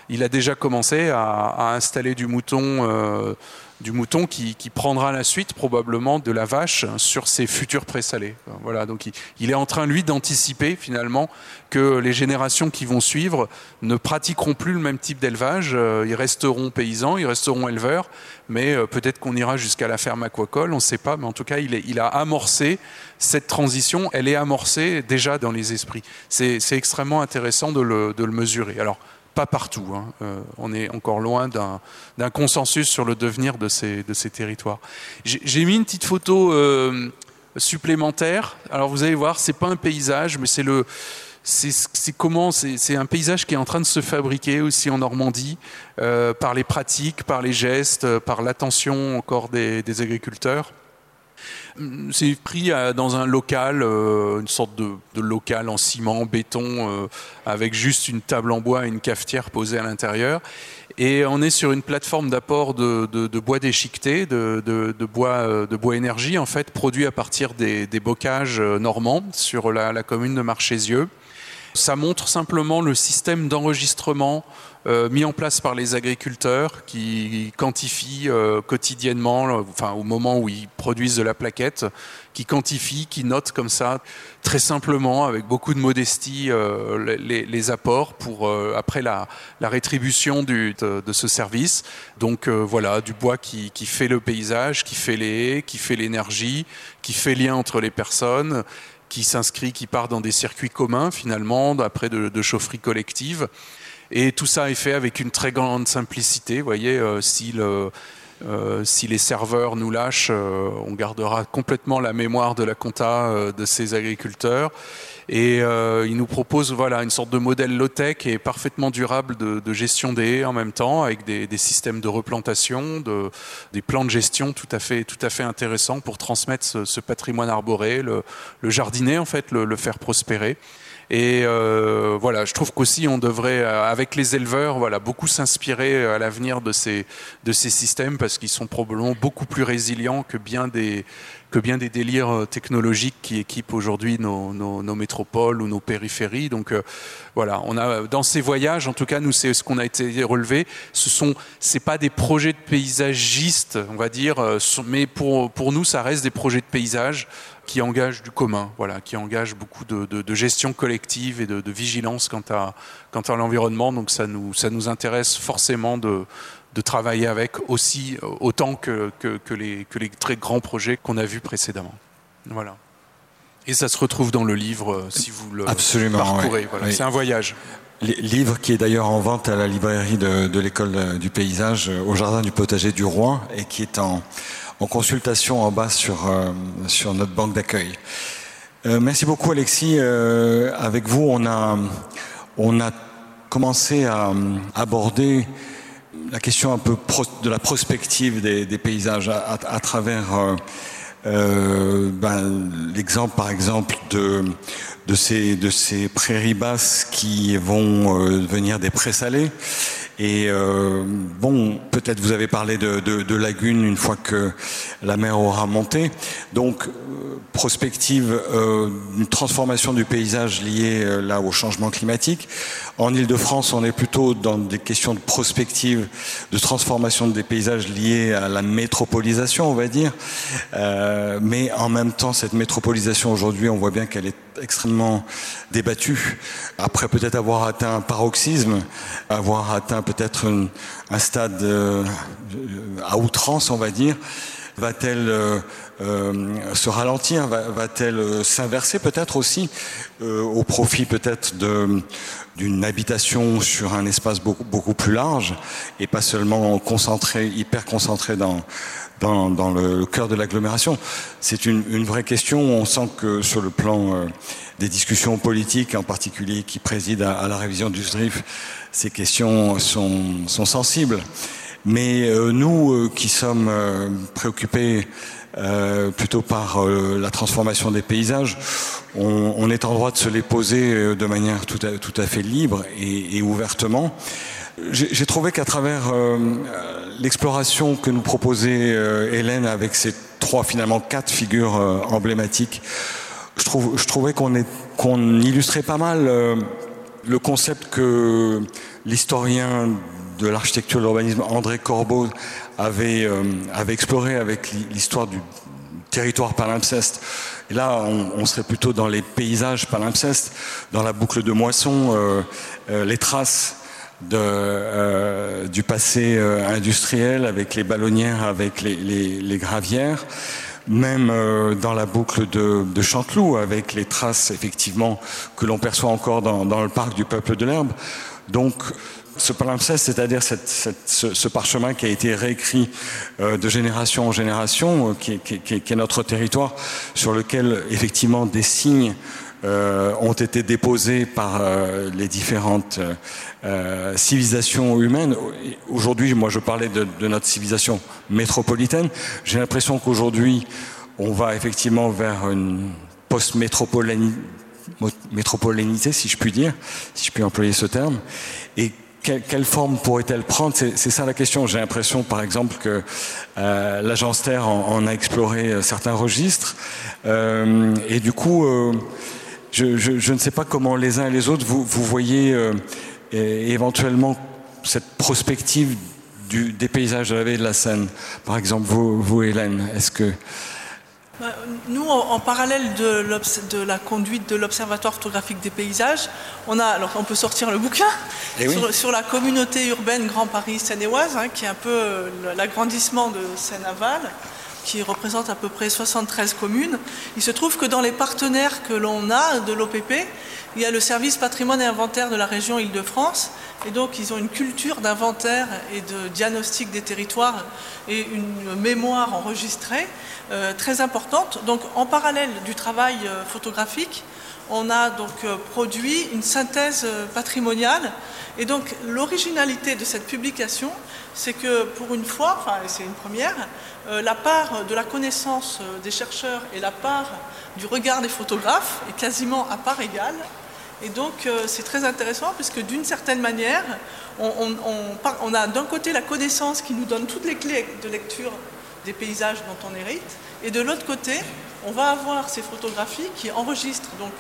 il a déjà commencé à, installer du mouton, euh, du mouton qui, prendra la suite probablement de la vache sur ses futurs présalés. Voilà, donc il, est en train lui d'anticiper finalement que les générations qui vont suivre ne pratiqueront plus le même type d'élevage. Euh, ils resteront paysans, ils resteront éleveurs, mais euh, peut-être qu'on ira jusqu'à la ferme aquacole, on ne sait pas. Mais en tout cas, il, a amorcé cette transition. Elle est amorcée déjà dans les esprits. C'est extrêmement intéressant de le, de le mesurer. Alors pas partout. Hein. Euh, on est encore loin d'un consensus sur le devenir de ces, territoires. J'ai mis une petite photo euh, supplémentaire. Alors vous allez voir, c'est pas un paysage, mais c'est le c'est comment c'est un paysage qui est en train de se fabriquer aussi en Normandie euh, par les pratiques, par les gestes, par l'attention encore des agriculteurs. C'est pris euh, dans un local, euh, une sorte de, local en ciment, béton, euh, avec juste une table en bois et une cafetière posée à l'intérieur. Et on est sur une plateforme d'apport de, bois déchiqueté, de, bois, de bois énergie, en fait, produit à partir des, bocages normands sur la, la commune de Marchésieux. Ça montre simplement le système d'enregistrement euh, mis en place par les agriculteurs qui quantifient euh, quotidiennement, enfin au moment où ils produisent de la plaquette, qui quantifient, qui notent comme ça très simplement, avec beaucoup de modestie, euh, les, apports pour après la, rétribution de, ce service. Donc voilà, du bois qui, fait le paysage, qui fait les haies, qui fait l'énergie, qui fait lien entre les personnes qui s'inscrit, qui part dans des circuits communs finalement, après de, de chaufferie collective. Et tout ça est fait avec une très grande simplicité. Vous voyez, euh, si, le, euh, si, les serveurs nous lâchent, euh, on gardera complètement la mémoire de la compta de ces agriculteurs. Et ils nous proposent voilà, une sorte de modèle low-tech et parfaitement durable de, gestion des haies en même temps, avec des, des systèmes de replantation, de, des plans de gestion tout à fait, tout à fait intéressants pour transmettre ce, patrimoine arboré, le, jardiner en fait, le faire prospérer. Et euh, voilà, je trouve qu'aussi on devrait, euh, avec les éleveurs, voilà, beaucoup s'inspirer à l'avenir de ces, de ces systèmes parce qu'ils sont probablement beaucoup plus résilients que bien des, que bien des délires euh, technologiques qui équipent aujourd'hui nos, nos, métropoles ou nos périphéries. Donc voilà, on a dans ces voyages, en tout cas, nous c'est ce qu'on a été relevé. Ce sont, c'est pas des projets de paysagistes, on va dire, mais pour pour nous, ça reste des projets de paysage qui engage du commun, voilà, qui engage beaucoup de, gestion collective et de, vigilance quant à, quant à l'environnement. Donc ça nous, ça nous intéresse forcément de, travailler avec aussi autant que, que, les, que les très grands projets qu'on a vus précédemment. Voilà. Et ça se retrouve dans le livre euh, si vous le Absolument, parcourez. C'est un voyage. Livre qui est d'ailleurs en vente à la librairie de, de l'école du paysage au jardin du potager du Roi et qui est en, en consultation en bas sur, euh, sur notre banque d'accueil. Euh, merci beaucoup Alexis. Euh, avec vous, on a, on a commencé à aborder la question un peu de la prospective des, des paysages à, à, travers ben, l'exemple par exemple de, de, ces, de ces prairies basses qui vont devenir des prés salés et euh, bon, peut-être vous avez parlé de, de, de, lagunes une fois que la mer aura monté. Donc, euh, prospective, euh, une transformation du paysage liée euh, là au changement climatique. En Ile-de-France, on est plutôt dans des questions de prospective, de transformation des paysages liés à la métropolisation, on va dire. Euh, mais en même temps, cette métropolisation aujourd'hui, on voit bien qu'elle est extrêmement débattue. Après peut-être avoir atteint un paroxysme, avoir atteint peut-être un stade euh, à outrance, on va dire, va-t-elle euh, euh, se ralentir Va-t-elle s'inverser peut-être aussi au profit peut-être d'une habitation sur un espace beaucoup, beaucoup plus large et pas seulement concentré, hyper concentré dans dans, dans le cœur de l'agglomération. C'est une, une, vraie question. On sent que sur le plan des discussions politiques, en particulier qui président à, à la révision du SDRIF, ces questions sont, sont sensibles. Mais euh, nous euh, qui sommes euh, préoccupés plutôt par la transformation des paysages, on, on, est en droit de se les poser de manière tout à, tout à fait libre et, et ouvertement. J'ai trouvé qu'à travers l'exploration que nous proposait Hélène avec ces trois, finalement quatre figures emblématiques, je, trouve, je trouvais qu'on qu'on illustrait pas mal le concept que l'historien de l'architecture et de l'urbanisme André Corbeau avait, euh, avait exploré avec l'histoire du territoire palimpseste. Et là, on, on, serait plutôt dans les paysages palimpsestes, dans la boucle de moisson, euh, euh, les traces de, euh, du passé euh, industriel avec les ballonnières, avec les, les, les gravières même euh, dans la boucle de, de, Chanteloup, avec les traces effectivement que l'on perçoit encore dans, dans, le parc du Peuple de l'Herbe. Donc, ce palimpseste, c'est-à-dire cette, cette, ce, parchemin qui a été réécrit euh, de génération en génération, euh, qui, qui, qui, est notre territoire, sur lequel effectivement des signes euh, ont été déposés par euh, les différentes euh, civilisations humaines. Aujourd'hui, moi je parlais de, notre civilisation métropolitaine. J'ai l'impression qu'aujourd'hui, on va effectivement vers une post-métropolénité, si je puis dire, si je puis employer ce terme. Et quelle, forme pourrait-elle prendre? C'est ça la question. J'ai l'impression, par exemple, que l'agence Terre en, a exploré certains registres. Et du coup, je, je, je, ne sais pas comment les uns et les autres, vous, vous voyez euh, éventuellement cette prospective du, des paysages de la baie de la Seine. Par exemple, vous, vous Hélène, est-ce que... Bah, nous, en, parallèle de, de, la conduite de l'Observatoire photographique des paysages, on a, alors on peut sortir le bouquin, eh oui. sur, sur, la communauté urbaine Grand Paris Seine-et-Oise, hein, qui est un peu euh, l'agrandissement de Seine-Aval qui représente à peu près 73 communes. Il se trouve que dans les partenaires que l'on a de l'OPP, il y a le service patrimoine et inventaire de la région Île-de-France, et donc ils ont une culture d'inventaire et de diagnostic des territoires et une mémoire enregistrée euh, très importante. Donc en parallèle du travail euh, photographique, on a donc euh, produit une synthèse patrimoniale. Et donc l'originalité de cette publication, c'est que pour une fois, enfin c'est une première, la part de la connaissance euh, des chercheurs et la part du regard des photographes est quasiment à part égale. Et donc c'est très intéressant puisque d'une certaine manière, on, a d'un côté la connaissance qui nous donne toutes les clés de lecture des paysages dont on hérite, et de l'autre côté, on va avoir ces photographies qui enregistrent donc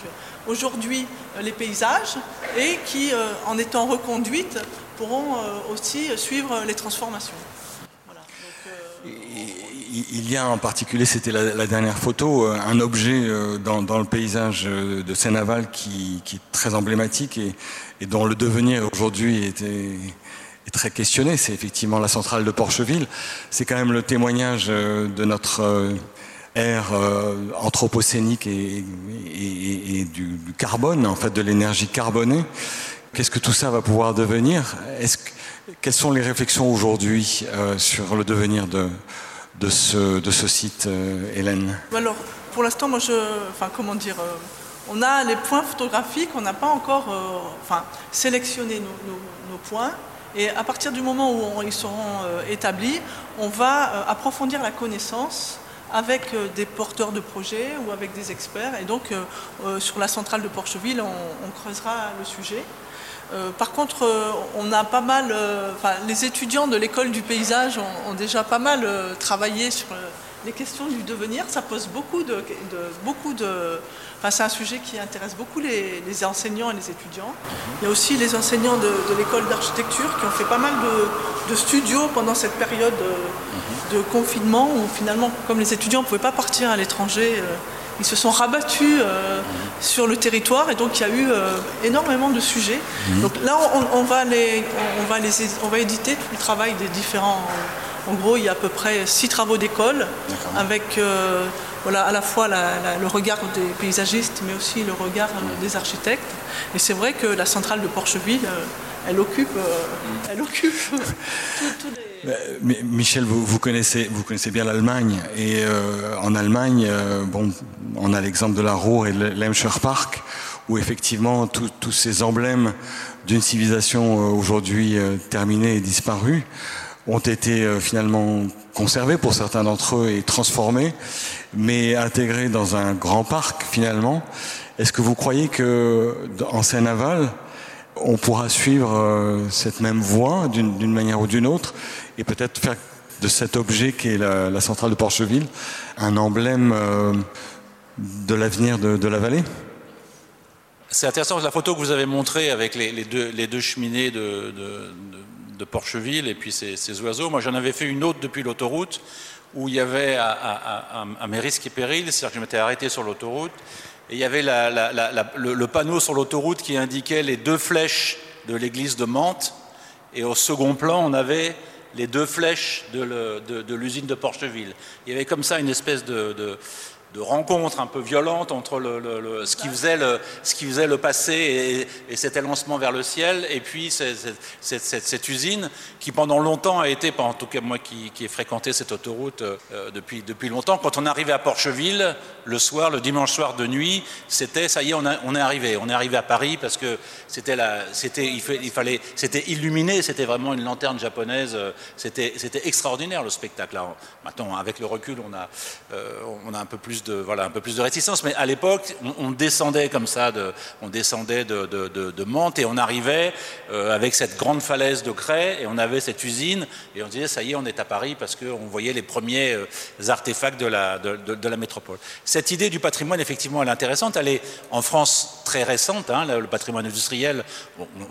aujourd'hui les paysages et qui, en étant reconduites, pourront aussi suivre les transformations il y a en particulier, c'était la, dernière photo, euh, un objet euh, dans, le paysage euh, de Seine-Aval qui, est très emblématique et, dont le devenir aujourd'hui est, très questionné. C'est effectivement la centrale de Porcheville. C'est quand même le témoignage de notre ère anthropocénique et, du, carbone, en fait, de l'énergie carbonée. Qu'est-ce que tout ça va pouvoir devenir? Quelles sont les réflexions aujourd'hui sur le devenir de, de ce, site, euh, Hélène Alors, pour l'instant, moi, je, enfin, comment dire, euh, on a les points photographiques, on n'a pas encore euh, enfin, sélectionné nos, points. Et à partir du moment où ils seront établis, on va approfondir la connaissance avec des porteurs de projets ou avec des experts. Et donc, sur la centrale de Porcheville, on creusera le sujet. Euh, par contre, euh, on a pas mal, euh, les étudiants de l'école du paysage ont, déjà pas mal travaillé sur les questions du devenir. Ça pose beaucoup de, beaucoup de, c'est un sujet qui intéresse beaucoup les, enseignants et les étudiants. Il y a aussi les enseignants de, l'école d'architecture qui ont fait pas mal de, studios pendant cette période de confinement où finalement, comme les étudiants ne pouvaient pas partir à l'étranger ils se sont rabattus euh, sur le territoire et donc il y a eu euh, énormément de sujets. Mhm. Donc là, on, va les, on, va les, on va éditer tout le travail des différents. En gros, il y a à peu près six travaux d'école avec euh, voilà, à la fois le regard des paysagistes, mais aussi le regard des architectes. Et c'est vrai que la centrale de Porcheville, elle occupe, mhm. elle occupe Michel, vous, connaissez, vous connaissez bien l'Allemagne. Et euh, en Allemagne, euh, bon, on a l'exemple de la Ruhr et de l'Emscher Park, où effectivement tous ces emblèmes d'une civilisation euh, aujourd'hui terminée et disparue ont été finalement conservés pour certains d'entre eux et transformés, mais intégrés dans un grand parc finalement. Est-ce que vous croyez que en Seine-Aval, on pourra suivre cette même voie d'une manière ou d'une autre et peut-être faire de cet objet qui est la, centrale de Porcheville un emblème euh, de l'avenir de, la vallée C'est intéressant la photo que vous avez montrée avec les, deux, cheminées de, Porcheville et puis ces, oiseaux. Moi j'en avais fait une autre depuis l'autoroute où il y avait à, mes risques et périls, c'est-à-dire que je m'étais arrêté sur l'autoroute et il y avait le, panneau sur l'autoroute qui indiquait les deux flèches de l'église de Mantes et au second plan on avait les deux flèches de l'usine de, Porcheville. Il y avait comme ça une espèce de, rencontre un peu violente entre ce, qui faisait le, passé et, cet élancement vers le ciel, et puis cette, usine qui pendant longtemps a été, en tout cas moi qui, ai fréquenté cette autoroute euh, depuis, longtemps, quand on arrivait à Porcheville, le soir, le dimanche soir de nuit, c'était ça y est, on, est arrivé, on est arrivé à Paris parce que c'était il, fallait, c'était illuminé, c'était vraiment une lanterne japonaise, euh, c'était, extraordinaire le spectacle. maintenant, avec le recul, on a, euh, on a un peu plus voilà, un peu plus de réticence. Mais à l'époque, on, descendait comme ça, de, on descendait de, de, de, Mantes et on arrivait euh, avec cette grande falaise de craie et on avait cette usine et on disait ça y est, on est à Paris parce qu'on voyait les premiers euh, artefacts de la, de, la métropole. Cette idée du patrimoine, effectivement, elle est intéressante. Elle est en France très récente. Hein, le patrimoine industriel,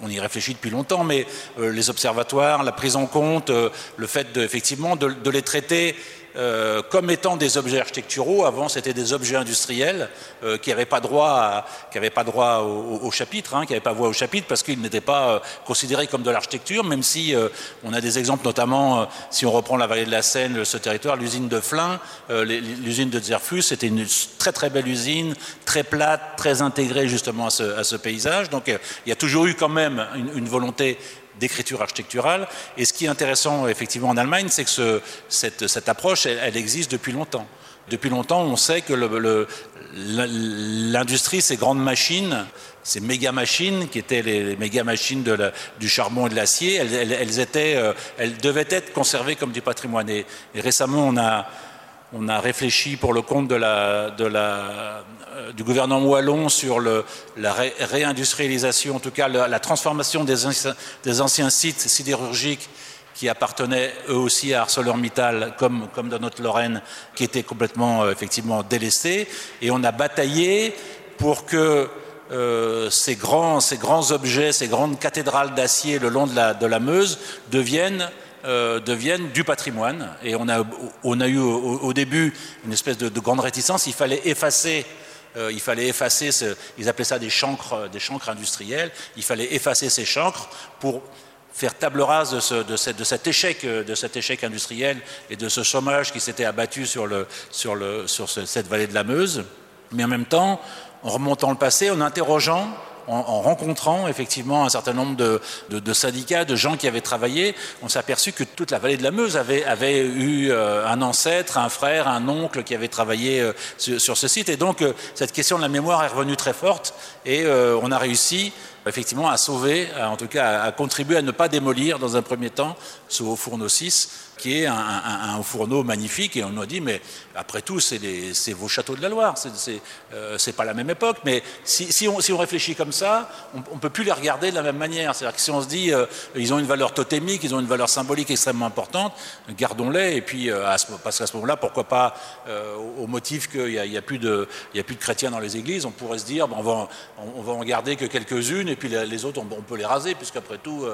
on y réfléchit depuis longtemps, mais euh, les observatoires, la prise en compte, le fait effectivement de les traiter euh, comme étant des objets architecturaux. Avant, c'était des objets industriels euh, qui n'avaient pas droit, qui avaient pas droit au, chapitre, hein, qui n'avaient pas voix au chapitre parce qu'ils n'étaient pas euh, considérés comme de l'architecture, même si on a des exemples, notamment si on reprend la vallée de la Seine, ce territoire, l'usine de Flins, l'usine de Zerfus, c'était une très très belle usine, très plate, très intégrée justement à ce, paysage. Donc il y a toujours eu quand même une, une volonté d'écriture architecturale. Et ce qui est intéressant effectivement en Allemagne, c'est que cette, approche, elle, existe depuis longtemps. Depuis longtemps, on sait que l'industrie, ces grandes machines, ces méga machines qui étaient les, méga machines du charbon et de l'acier, euh, elles devaient être conservées comme du patrimoine. Et, récemment, on a réfléchi pour le compte de la, du gouvernement wallon sur la réindustrialisation, en tout cas la, transformation des, anciens sites sidérurgiques qui appartenaient eux aussi à ArcelorMittal, comme, dans notre Lorraine, qui étaient complètement euh, effectivement délestés. Et on a bataillé pour que euh, ces, grands, objets, ces grandes cathédrales d'acier le long de la, Meuse deviennent euh, deviennent du patrimoine. Et on a eu au, début une espèce de, grande réticence. Il fallait effacer. Euh, il fallait effacer, ce, ils appelaient ça des chancres, des chancres industriels. Il fallait effacer ces chancres pour faire table rase de, ce, de, cette, de, cet échec, de cet échec industriel et de ce chômage qui s'était abattu sur, le, sur, le, sur cette vallée de la Meuse. Mais en même temps, en remontant le passé, en interrogeant en, rencontrant effectivement un certain nombre de, syndicats, de gens qui avaient travaillé, on s'est aperçu que toute la vallée de la Meuse avait, eu euh, un ancêtre, un frère, un oncle qui avait travaillé euh, sur, ce site. Et donc euh, cette question de la mémoire est revenue très forte et on a réussi effectivement à sauver, en tout cas à, contribuer à ne pas démolir dans un premier temps ce haut fourneau 6 qui est un, fourneau magnifique. Et on nous a dit, mais après tout, c'est vos châteaux de la Loire, c'est euh, pas la même époque. Mais si, on, si, on, réfléchit comme ça, on ne peut plus les regarder de la même manière. C'est-à-dire que si on se dit, euh, ils ont une valeur totémique, ils ont une valeur symbolique extrêmement importante, gardons-les. Et puis, euh, à ce, parce qu'à ce moment-là, pourquoi pas, au, motif qu'il n'y a, a, plus de, a plus de chrétiens dans les églises, on pourrait se dire, on, va, on, va en garder que quelques-unes, et puis les, autres, on, peut les raser, puisqu'après tout,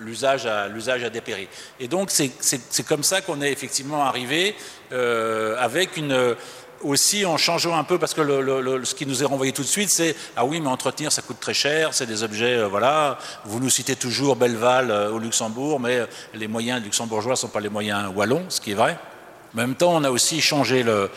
l'usage a, a dépéri. Et donc, c'est comme ça qu'on est effectivement arrivé euh, avec une aussi en changeant un peu, parce que ce qui nous est renvoyé tout de suite, c'est ah oui, mais entretenir ça coûte très cher, c'est des objets, euh, voilà. Vous nous citez toujours Belleval euh, au Luxembourg, mais les moyens luxembourgeois ne sont pas les moyens wallons, ce qui est vrai. En même temps, on a aussi changé le,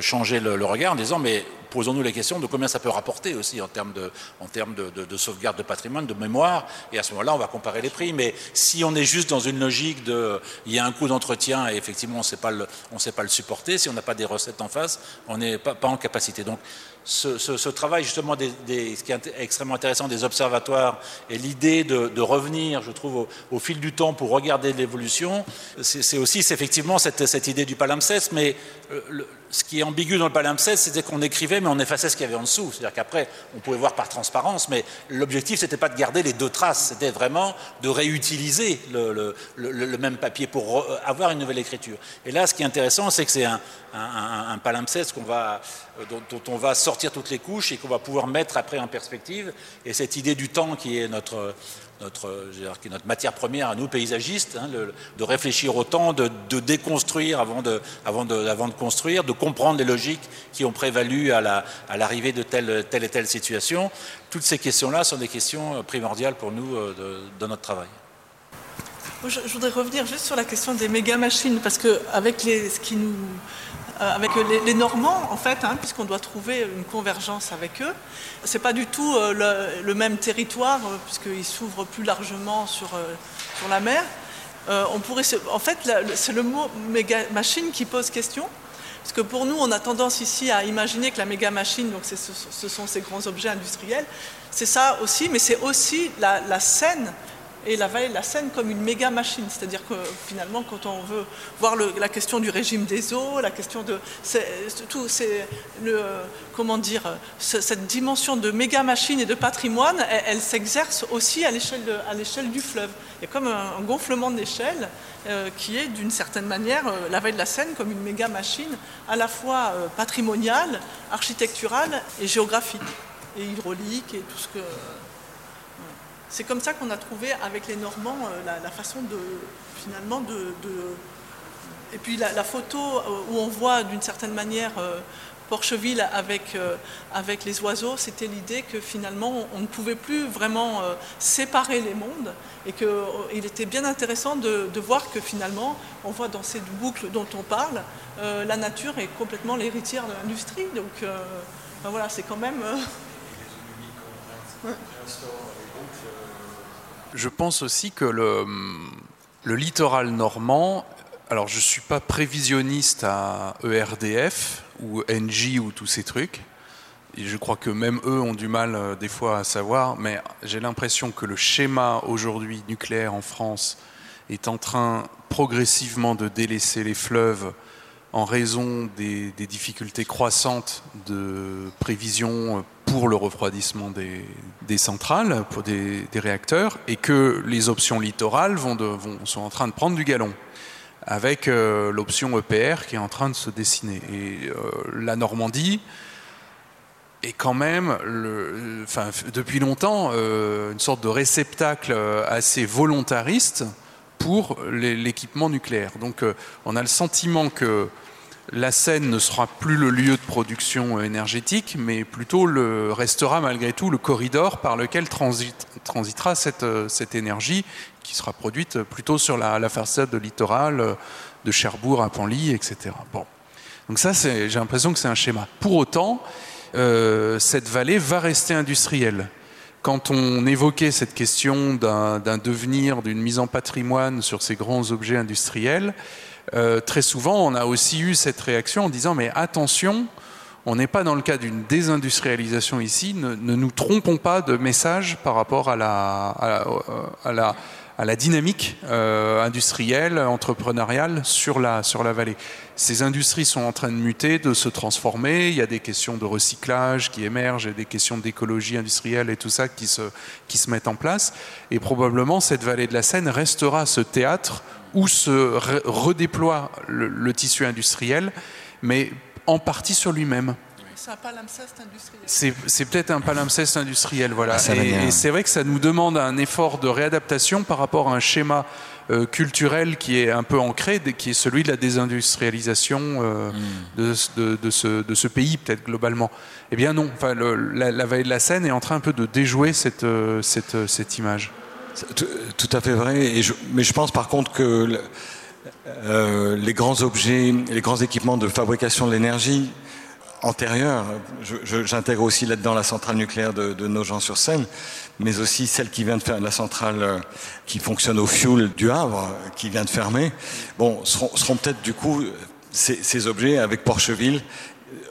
changé le regard en disant mais posons-nous la question de combien ça peut rapporter aussi en termes, de, en termes de, sauvegarde de patrimoine, de mémoire, et à ce moment-là, on va comparer les prix. Mais si on est juste dans une logique de, il y a un coût d'entretien et effectivement on ne sait pas le supporter, si on n'a pas des recettes en face, on n'est pas, pas en capacité. Donc, ce, travail justement, des, ce qui est extrêmement intéressant des observatoires et l'idée de, revenir, je trouve, au, fil du temps pour regarder l'évolution, c'est aussi effectivement cette, cette, idée du palimpseste, mais euh, ce qui est ambigu dans le palimpseste, c'était qu'on écrivait, mais on effaçait ce qu'il y avait en dessous. C'est-à-dire qu'après, on pouvait voir par transparence, mais l'objectif, c'était pas de garder les deux traces, c'était vraiment de réutiliser le, même papier pour avoir une nouvelle écriture. Et là, ce qui est intéressant, c'est que c'est un, un, palimpseste euh, dont, on va sortir toutes les couches et qu'on va pouvoir mettre après en perspective. Et cette idée du temps qui est notre, notre, notre matière première à nous, paysagistes, hein, de réfléchir au temps, de, déconstruire avant de, avant, de, avant de construire, de comprendre les logiques qui ont prévalu à l'arrivée la, à de telle, telle et telle situation. Toutes ces questions-là sont des questions primordiales pour nous euh, de, de notre travail. Je, voudrais revenir juste sur la question des méga machines, parce que avec les, ce qui nous euh, avec les, Normands, en fait, hein, puisqu'on doit trouver une convergence avec eux. Ce n'est pas du tout euh, le, même territoire, euh, puisqu'ils s'ouvrent plus largement sur, sur la mer. on pourrait, en fait, c'est le mot méga machine qui pose question. Parce que pour nous, on a tendance ici à imaginer que la méga machine, donc ce, sont ces grands objets industriels, c'est ça aussi, mais c'est aussi la scène et la vallée de la Seine comme une méga machine. C'est-à-dire que finalement, quand on veut voir la question du régime des eaux, la question de tout, comment dire, cette dimension de méga machine et de patrimoine, elle, s'exerce aussi à l'échelle du fleuve. Il y a comme un, gonflement d'échelle euh, qui est d'une certaine manière euh, la vallée de la Seine comme une méga machine à la fois euh, patrimoniale, architecturale et géographique et hydraulique et tout ce que c'est comme ça qu'on a trouvé avec les Normands euh, la, façon de finalement de, et puis la, photo euh, où on voit d'une certaine manière euh, Porcheville avec, avec les oiseaux, c'était l'idée que finalement on ne pouvait plus vraiment séparer les mondes et qu'il était bien intéressant de, voir que finalement on voit dans cette boucle dont on parle, la nature est complètement l'héritière de l'industrie. Donc ben voilà, c'est quand même... Je pense aussi que le, le littoral normand, alors je ne suis pas prévisionniste à ERDF ou NJ ou tous ces trucs, et je crois que même eux ont du mal euh, des fois à savoir, mais j'ai l'impression que le schéma aujourd'hui nucléaire en France est en train progressivement de délaisser les fleuves en raison des, difficultés croissantes de prévision pour le refroidissement des, centrales, pour des, réacteurs, et que les options littorales sont en train de prendre du galon avec euh, l'option EPR qui est en train de se dessiner. Et euh, la Normandie est quand même, depuis longtemps, euh, une sorte de réceptacle assez volontariste pour l'équipement nucléaire. Donc on a le sentiment que la Seine ne sera plus le lieu de production énergétique, mais plutôt restera malgré tout le corridor par lequel transitera cette, énergie qui sera produite plutôt sur la, façade de littoral de Cherbourg à Panly, etc. Bon. Donc ça, j'ai l'impression que c'est un schéma. Pour autant, euh, cette vallée va rester industrielle. Quand on évoquait cette question d'un devenir, d'une mise en patrimoine sur ces grands objets industriels, euh, très souvent, on a aussi eu cette réaction en disant mais attention, on n'est pas dans le cas d'une désindustrialisation ici, ne, nous trompons pas de message par rapport à la, la dynamique euh, industrielle, entrepreneuriale sur la, vallée. Ces industries sont en train de muter, de se transformer. Il y a des questions de recyclage qui émergent, et des questions d'écologie industrielle et tout ça qui se mettent en place. Et probablement, cette vallée de la Seine restera ce théâtre où se redéploie le tissu industriel, mais en partie sur lui-même. C'est un palimpseste industriel. C'est peut-être un palimpseste industriel, voilà. Ah, et, c'est vrai que ça nous demande un effort de réadaptation par rapport à un schéma euh, culturel qui est un peu ancré, qui est celui de la désindustrialisation euh, hmm. de, ce, pays, peut-être globalement. Eh bien non, enfin, la, vallée de la Seine est en train un peu de déjouer cette, euh, cette, image. Tout, à fait vrai, mais je pense par contre que les grands objets, les grands équipements de fabrication de l'énergie antérieure. J'intègre aussi là-dedans la centrale nucléaire de, de Nogent-sur-Seine, mais aussi celle qui vient de faire la centrale euh, qui fonctionne au fioul du Havre, qui vient de fermer. Bon, seront, seront peut-être du coup ces, ces, objets avec Porcheville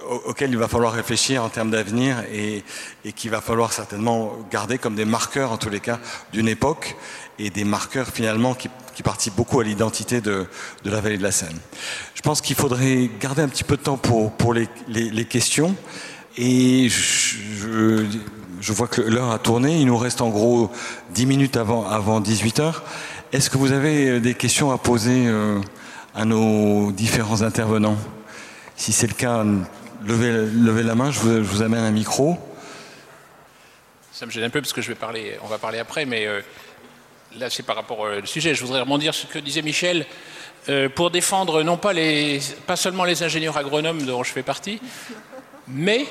auxquels il va falloir réfléchir en termes d'avenir et, et qu'il va falloir certainement garder comme des marqueurs, en tous les cas, d'une époque et des marqueurs finalement qui, qui participent beaucoup à l'identité de, de, la vallée de la Seine. Je pense qu'il faudrait garder un petit peu de temps pour, pour les, les, questions et je, je, vois que l'heure a tourné. Il nous reste en gros 10 minutes avant, avant 18 heures. Est-ce que vous avez des questions à poser euh, à nos différents intervenants? Si c'est le cas, levez, levez, la main, je vous, je vous, amène un micro. Ça me gêne un peu parce que je vais parler, on va parler après, mais euh, là c'est par rapport au sujet, je voudrais rebondir sur ce que disait Michel, euh, pour défendre non pas, les, pas seulement les ingénieurs agronomes dont je fais partie, mais...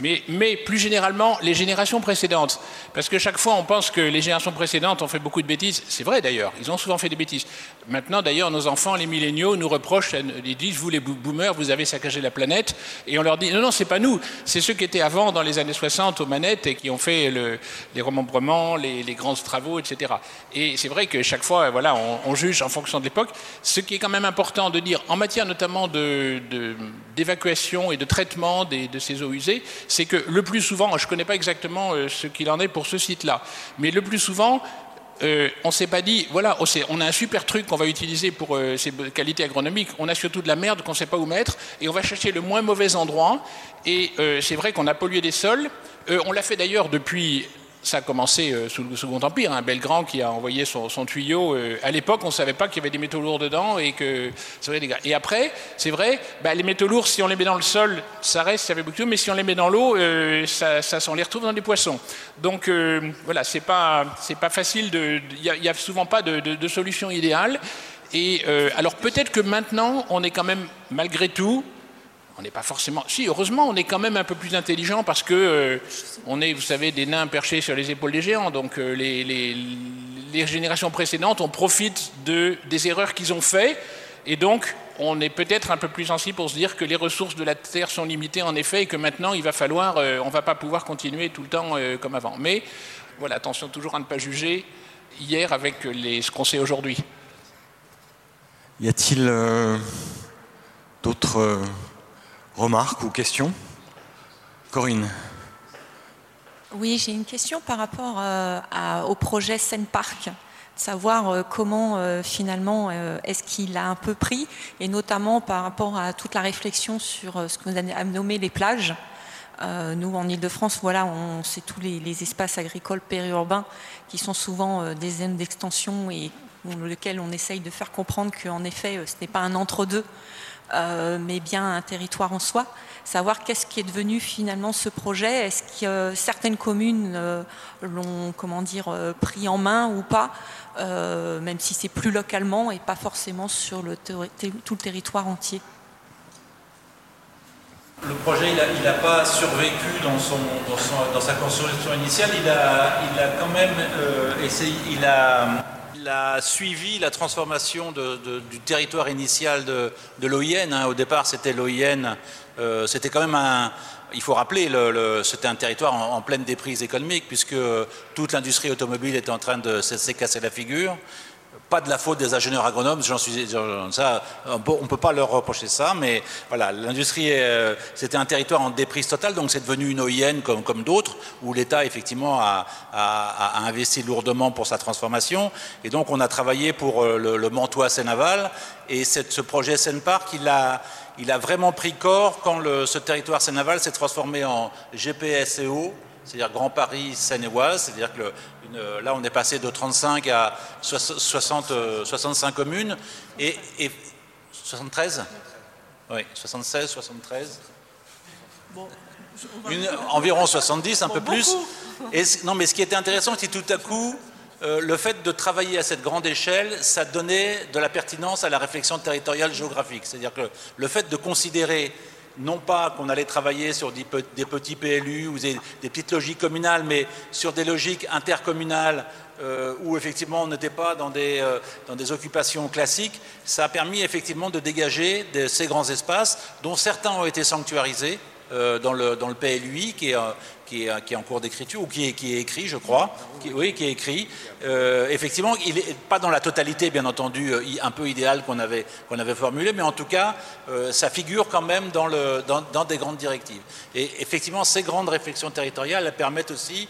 Mais, plus généralement les générations précédentes. Parce que chaque fois on pense que les générations précédentes ont fait beaucoup de bêtises. C'est vrai d'ailleurs, ils ont souvent fait des bêtises. Maintenant d'ailleurs nos enfants, les milléniaux, nous reprochent, ils disent, vous les boomers, vous avez saccagé la planète. Et on leur dit, non, non, c'est pas nous, c'est ceux qui étaient avant dans les années 60 aux manettes et qui ont fait le, les remembrements, les, grands travaux, etc. Et c'est vrai que chaque fois, voilà, on, juge en fonction de l'époque. Ce qui est quand même important de dire, en matière notamment d'évacuation et de traitement des, de ces eaux usées, c'est que le plus souvent, je ne connais pas exactement euh, ce qu'il en est pour ce site-là, mais le plus souvent, euh, on ne s'est pas dit, voilà, oh, on a un super truc qu'on va utiliser pour euh, ses qualités agronomiques, on a surtout de la merde qu'on ne sait pas où mettre, et on va chercher le moins mauvais endroit, et c'est vrai qu'on a pollué des sols, on l'a fait d'ailleurs depuis ça a commencé euh, sous le Second Empire, un hein. Belgrand qui a envoyé son, tuyau. Euh, à l'époque, on ne savait pas qu'il y avait des métaux lourds dedans et que. Et après, c'est vrai, bah, les métaux lourds, si on les met dans le sol, ça reste, ça fait beaucoup, mais si on les met dans l'eau, euh, ça, on les retrouve dans des poissons. Donc voilà, c'est pas, pas facile. Il n'y a, souvent pas de, de solution idéale. Et alors peut-être que maintenant, on est quand même, malgré tout, on n'est pas forcément. Si, heureusement, on est quand même un peu plus intelligent parce que euh, on est, vous savez, des nains perchés sur les épaules des géants. Donc euh, les, générations précédentes, on profite de, des erreurs qu'ils ont faites. Et donc, on est peut-être un peu plus sensible pour se dire que les ressources de la Terre sont limitées, en effet, et que maintenant, il va falloir. Euh, on ne va pas pouvoir continuer tout le temps comme avant. Mais voilà, attention toujours à ne pas juger hier avec les, ce qu'on sait aujourd'hui. Y a-t-il d'autres Remarques ou questions? Corinne. Oui, j'ai une question par rapport euh, au projet Seine savoir comment finalement est-ce qu'il a un peu pris, et notamment par rapport à toute la réflexion sur ce que vous avez nommé les plages. nous, en Ile-de-France, voilà, on sait tous les, espaces agricoles périurbains qui sont souvent des zones d'extension et dans lesquels on essaye de faire comprendre qu'en effet, ce n'est pas un entre-deux, mais bien un territoire en soi savoir qu'est-ce qui est devenu finalement ce projet. Est-ce que certaines communes euh, l'ont, comment dire, euh, pris en main ou pas, euh, même si c'est plus localement et pas forcément sur tout le territoire entier. Le projet, il n'a pas survécu dans, sa construction initiale. Il a, il a quand même essayé, il a, a suivi la transformation du territoire initial de, de l'OIN. Hein. Au départ, c'était l'OIN euh, c'était quand même un, il faut rappeler, le, c'était un territoire en, pleine déprise économique, puisque toute l'industrie automobile était en train de s'est casser la figure pas de la faute des ingénieurs agronomes, j'en suis, ça, on ne peut pas leur reprocher ça, mais voilà, l'industrie, euh, c'était un territoire en déprise totale, donc c'est devenu une OIN comme, d'autres, où l'État effectivement a, investi lourdement pour sa transformation, et donc on a travaillé pour euh, le, le Mantois Sénaval, et ce projet Seine-Parc, il a, vraiment pris corps quand ce territoire Sénaval s'est transformé en GPSEO, c'est-à-dire Grand Paris Seine-et-Oise, c'est-à-dire que là on est passé de 35 à 60, 65 euh, communes et, 73 Oui, 76, 73 environ 70, un peu plus. Et, non, mais ce qui était intéressant, c'est tout à coup, euh, le fait de travailler à cette grande échelle, ça donnait de la pertinence à la réflexion territoriale géographique. C'est-à-dire que le fait de considérer non pas qu'on allait travailler sur des, petits PLU ou des, petites logiques communales, mais sur des logiques intercommunales euh, où effectivement on n'était pas dans des, euh, dans des occupations classiques, ça a permis effectivement de dégager ces grands espaces dont certains ont été sanctuarisés euh, dans, le, dans le PLUI qui est, qui est, qui en cours d'écriture, ou qui est, qui écrit, je crois, oui, qui est écrit. Euh, effectivement, il n'est pas dans la totalité, bien entendu, euh, un peu idéal qu'on avait, qu'on avait formulé, mais en tout cas, ça figure quand même dans, des grandes directives. Et effectivement, ces grandes réflexions territoriales permettent aussi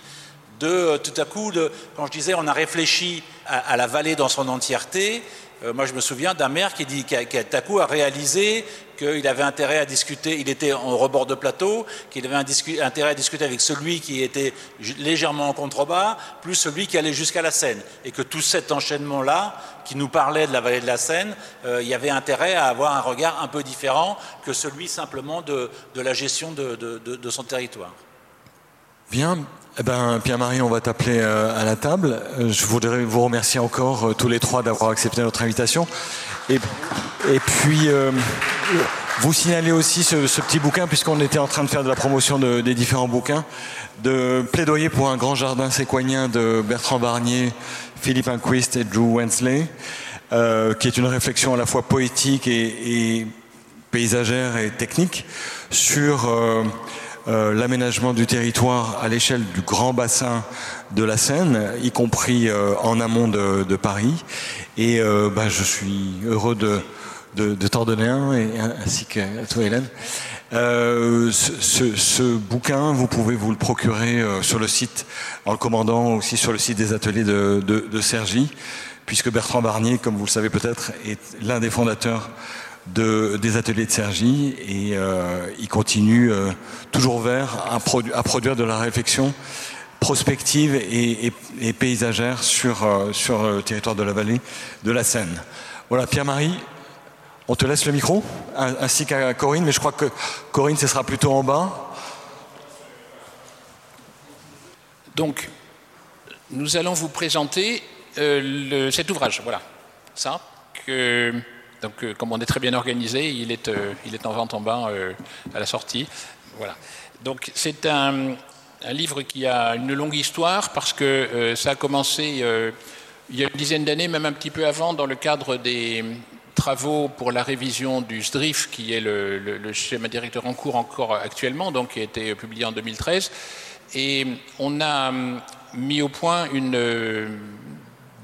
de, tout à coup, quand je disais, on a réfléchi à la vallée dans son entièreté, euh, moi, je me souviens d'un maire qui, dit, qui, a, a réalisé qu'il avait intérêt à discuter, il était en rebord de plateau, qu'il avait intérêt à discuter avec celui qui était légèrement en contrebas, plus celui qui allait jusqu'à la Seine. Et que tout cet enchaînement-là, qui nous parlait de la vallée de la Seine, euh, il y avait intérêt à avoir un regard un peu différent que celui simplement de, la gestion de son territoire. Bien, eh ben, Pierre-Marie, on va t'appeler euh, à la table. Euh, je voudrais vous remercier encore euh, tous les trois d'avoir accepté notre invitation. Et, puis, vous signaler aussi ce, petit bouquin, puisqu'on était en train de faire de la promotion de, des différents bouquins, de plaidoyer pour un grand jardin séquoien de Bertrand Barnier, Philippe Inquist et Drew Wensley, qui est une réflexion à la fois poétique et, paysagère et technique sur l'aménagement du territoire à l'échelle du grand bassin de la Seine, y compris euh, en amont de, Paris. Et euh, bah, je suis heureux de, de, t'en donner un, et, ainsi que toi, Hélène. Ce, bouquin, vous pouvez vous le procurer sur le site, en le commandant aussi sur le site des ateliers de, de, de puisque Bertrand Barnier, comme vous le savez peut-être, est l'un des fondateurs des ateliers de Sergi et euh, il continue euh, toujours vers à, produire de la réflexion prospective et, paysagère sur, euh, sur le territoire de la vallée de la Seine. Voilà, Pierre-Marie, on te laisse le micro, ainsi qu'à Corinne, mais je crois que Corinne, ce sera plutôt en bas. Donc, nous allons vous présenter cet ouvrage, voilà, ça, que donc, euh, comme on est très bien organisé, il est, euh, en vente en bas euh, à la sortie. Voilà. Donc, c'est un, livre qui a une longue histoire parce que ça a commencé il y a une dizaine d'années, même un petit peu avant, dans le cadre des travaux pour la révision du SDRIF, qui est le, schéma directeur en cours encore actuellement, donc qui a été publié en 2013. Et on a mis au point une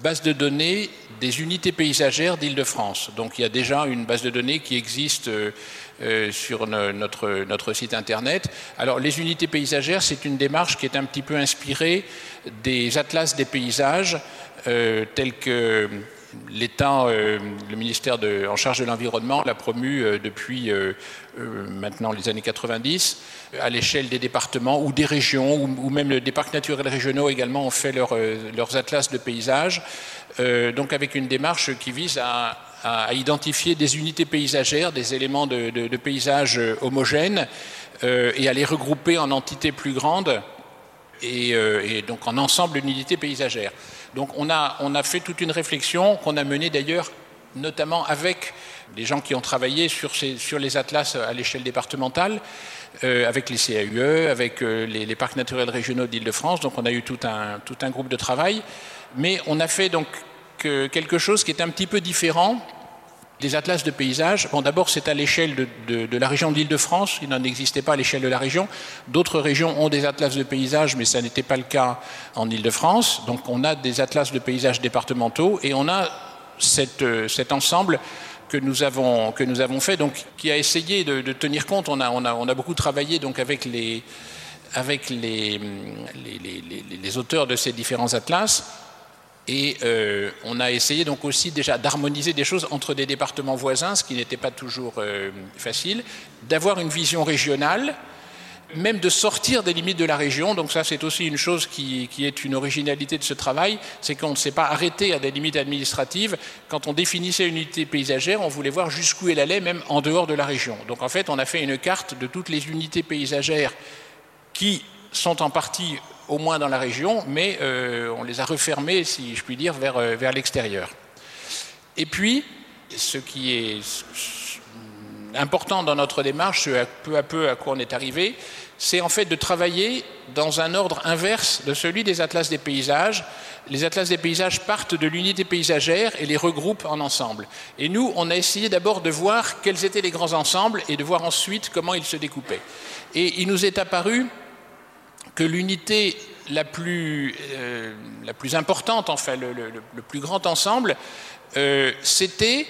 base de données des unités paysagères d'Île-de-France. Donc il y a déjà une base de données qui existe euh, euh, sur notre, notre site internet. Alors les unités paysagères, c'est une démarche qui est un petit peu inspirée des atlas des paysages tels que l'État, le ministère en charge de l'environnement l'a promu depuis maintenant les années 90 à l'échelle des départements ou des régions, ou, même des parcs naturels régionaux également ont fait leurs atlas de paysages, donc avec une démarche qui vise à, identifier des unités paysagères, des éléments de, paysage homogènes, et à les regrouper en entités plus grandes euh, et, donc en ensemble une unité paysagère. Donc on a, fait toute une réflexion qu'on a menée d'ailleurs notamment avec des gens qui ont travaillé sur, ces, sur les atlas à l'échelle départementale, euh, avec les CAUE, avec euh, les, les, parcs naturels régionaux d'Île-de-France. Donc on a eu tout un, tout un groupe de travail. Mais on a fait donc quelque chose qui est un petit peu différent des atlas de paysage. Bon, d'abord, c'est à l'échelle de, la région d'Île-de-France, il n'en existait pas à l'échelle de la région. D'autres régions ont des atlas de paysage, mais ça n'était pas le cas en Île-de-France. Donc, on a des atlas de paysage départementaux et on a euh, cet ensemble que nous avons, fait, donc, qui a essayé de, tenir compte. On a, beaucoup travaillé donc, avec, les, les, les auteurs de ces différents atlas et euh, on a essayé donc aussi déjà d'harmoniser des choses entre des départements voisins, ce qui n'était pas toujours euh, facile, d'avoir une vision régionale, même de sortir des limites de la région. Donc ça, c'est aussi une chose qui, est une originalité de ce travail, c'est qu'on ne s'est pas arrêté à des limites administratives. Quand on définissait une unité paysagère, on voulait voir jusqu'où elle allait, même en dehors de la région. Donc en fait, on a fait une carte de toutes les unités paysagères qui sont en partie au moins dans la région, mais euh, on les a refermés, si je puis dire, vers, euh, vers l'extérieur. Et puis, ce qui est important dans notre démarche, ce peu à peu à quoi on est arrivé, c'est en fait de travailler dans un ordre inverse de celui des atlas des paysages. Les atlas des paysages partent de l'unité paysagère et les regroupent en ensemble. Et nous, on a essayé d'abord de voir quels étaient les grands ensembles et de voir ensuite comment ils se découpaient. Et il nous est apparu que l'unité la, plus, euh, la plus importante, enfin le, plus grand ensemble, euh, c'était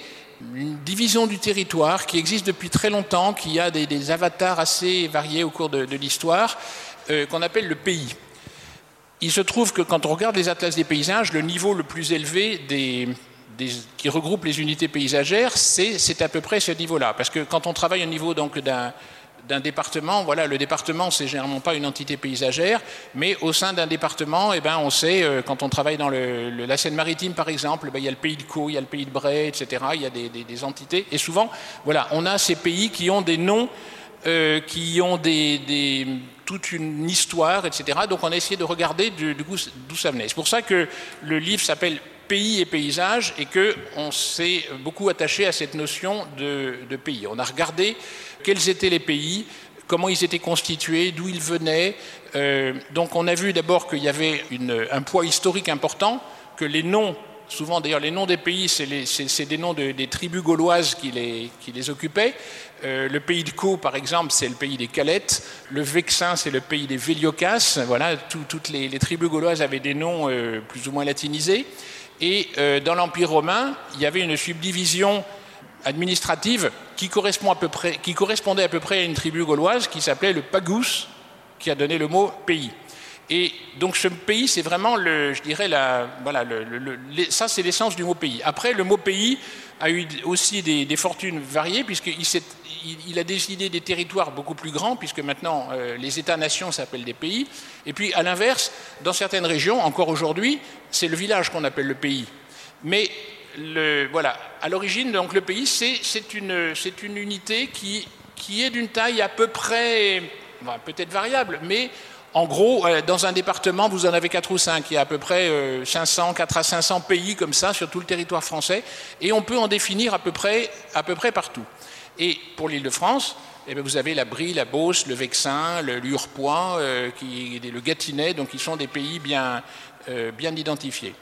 une division du territoire qui existe depuis très longtemps, qui a des, avatars assez variés au cours de, l'histoire, euh, qu'on appelle le pays. Il se trouve que quand on regarde les atlas des paysages, le niveau le plus élevé qui regroupe les unités paysagères, c'est à peu près ce niveau-là. Parce que quand on travaille au niveau d'un d'un département, voilà, le département, c'est généralement pas une entité paysagère, mais au sein d'un département, eh ben, on sait, euh, quand on travaille dans la Seine-Maritime, par exemple, ben, il y a le pays de Caux, il y a le pays de Bray, etc., il y a des, entités, et souvent, voilà, on a ces pays qui ont des noms, euh, qui ont des, toute une histoire, etc., donc on a essayé de regarder d'où ça venait. C'est pour ça que le livre s'appelle pays et paysage et qu'on s'est beaucoup attaché à cette notion de, de, pays. On a regardé quels étaient les pays, comment ils étaient constitués, d'où ils venaient. Euh, donc on a vu d'abord qu'il y avait un poids historique important, que les noms, souvent d'ailleurs les noms des pays, c'est des noms des tribus gauloises qui les, qui les occupaient. Euh, le pays de Caux, par exemple, c'est le pays des Calettes. Le Vexin, c'est le pays des Véliocas. Voilà, toutes les, tribus gauloises avaient des noms euh, plus ou moins latinisés. Et dans l'Empire romain, il y avait une subdivision administrative qui, correspondait à peu près à une tribu gauloise qui s'appelait le Pagus, qui a donné le mot pays. Et donc ce pays, c'est vraiment je dirais voilà, ça c'est l'essence du mot pays. Après, le mot pays a eu aussi des, fortunes variées puisqu'il il, a décidé des territoires beaucoup plus grands puisque maintenant euh, les États-nations s'appellent des pays. Et puis à l'inverse, dans certaines régions, encore aujourd'hui, c'est le village qu'on appelle le pays. Mais voilà, à l'origine, donc le pays, c'est une, unité qui est d'une taille à peu près, peut-être variable, mais en gros, euh, dans un département, vous en avez 4 ou 5. Il y a à peu près 500, euh, 4 à 500 pays comme ça sur tout le territoire français, et on peut en définir à peu près, à peu près partout. Et pour l'île de France, eh vous avez la Brie, la Beauce, le Vexin, le Lurpois, euh, le Gâtinais, donc ils sont des pays bien, bien identifiés.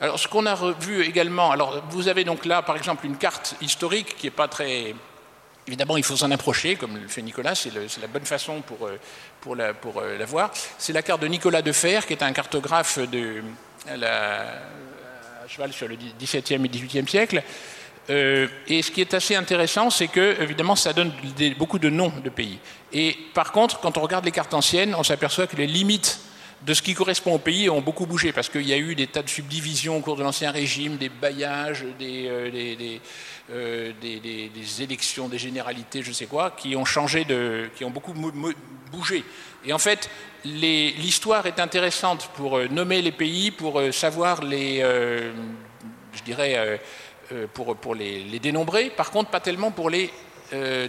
Alors, ce qu'on a revu également, alors vous avez donc là, par exemple, une carte historique qui n'est pas très. Évidemment, il faut s'en approcher, comme le fait Nicolas, c'est la bonne façon pour, euh, pour, la, pour euh, la voir. C'est la carte de Nicolas Defer, qui est un cartographe de, à cheval sur le XVIIe et XVIIIe siècle. Euh, et ce qui est assez intéressant, c'est que, évidemment, ça donne beaucoup de noms de pays. Et par contre, quand on regarde les cartes anciennes, on s'aperçoit que les limites de ce qui correspond au pays ont beaucoup bougé parce qu'il y a eu des tas de subdivisions au cours de l'Ancien Régime, des bailliages, des, euh, euh, des, élections, des généralités, je sais quoi, qui ont changé, qui ont beaucoup bougé. Et en fait, l'histoire est intéressante pour euh, nommer les pays, pour savoir les, je dirais, pour, les, dénombrer, par contre pas tellement pour les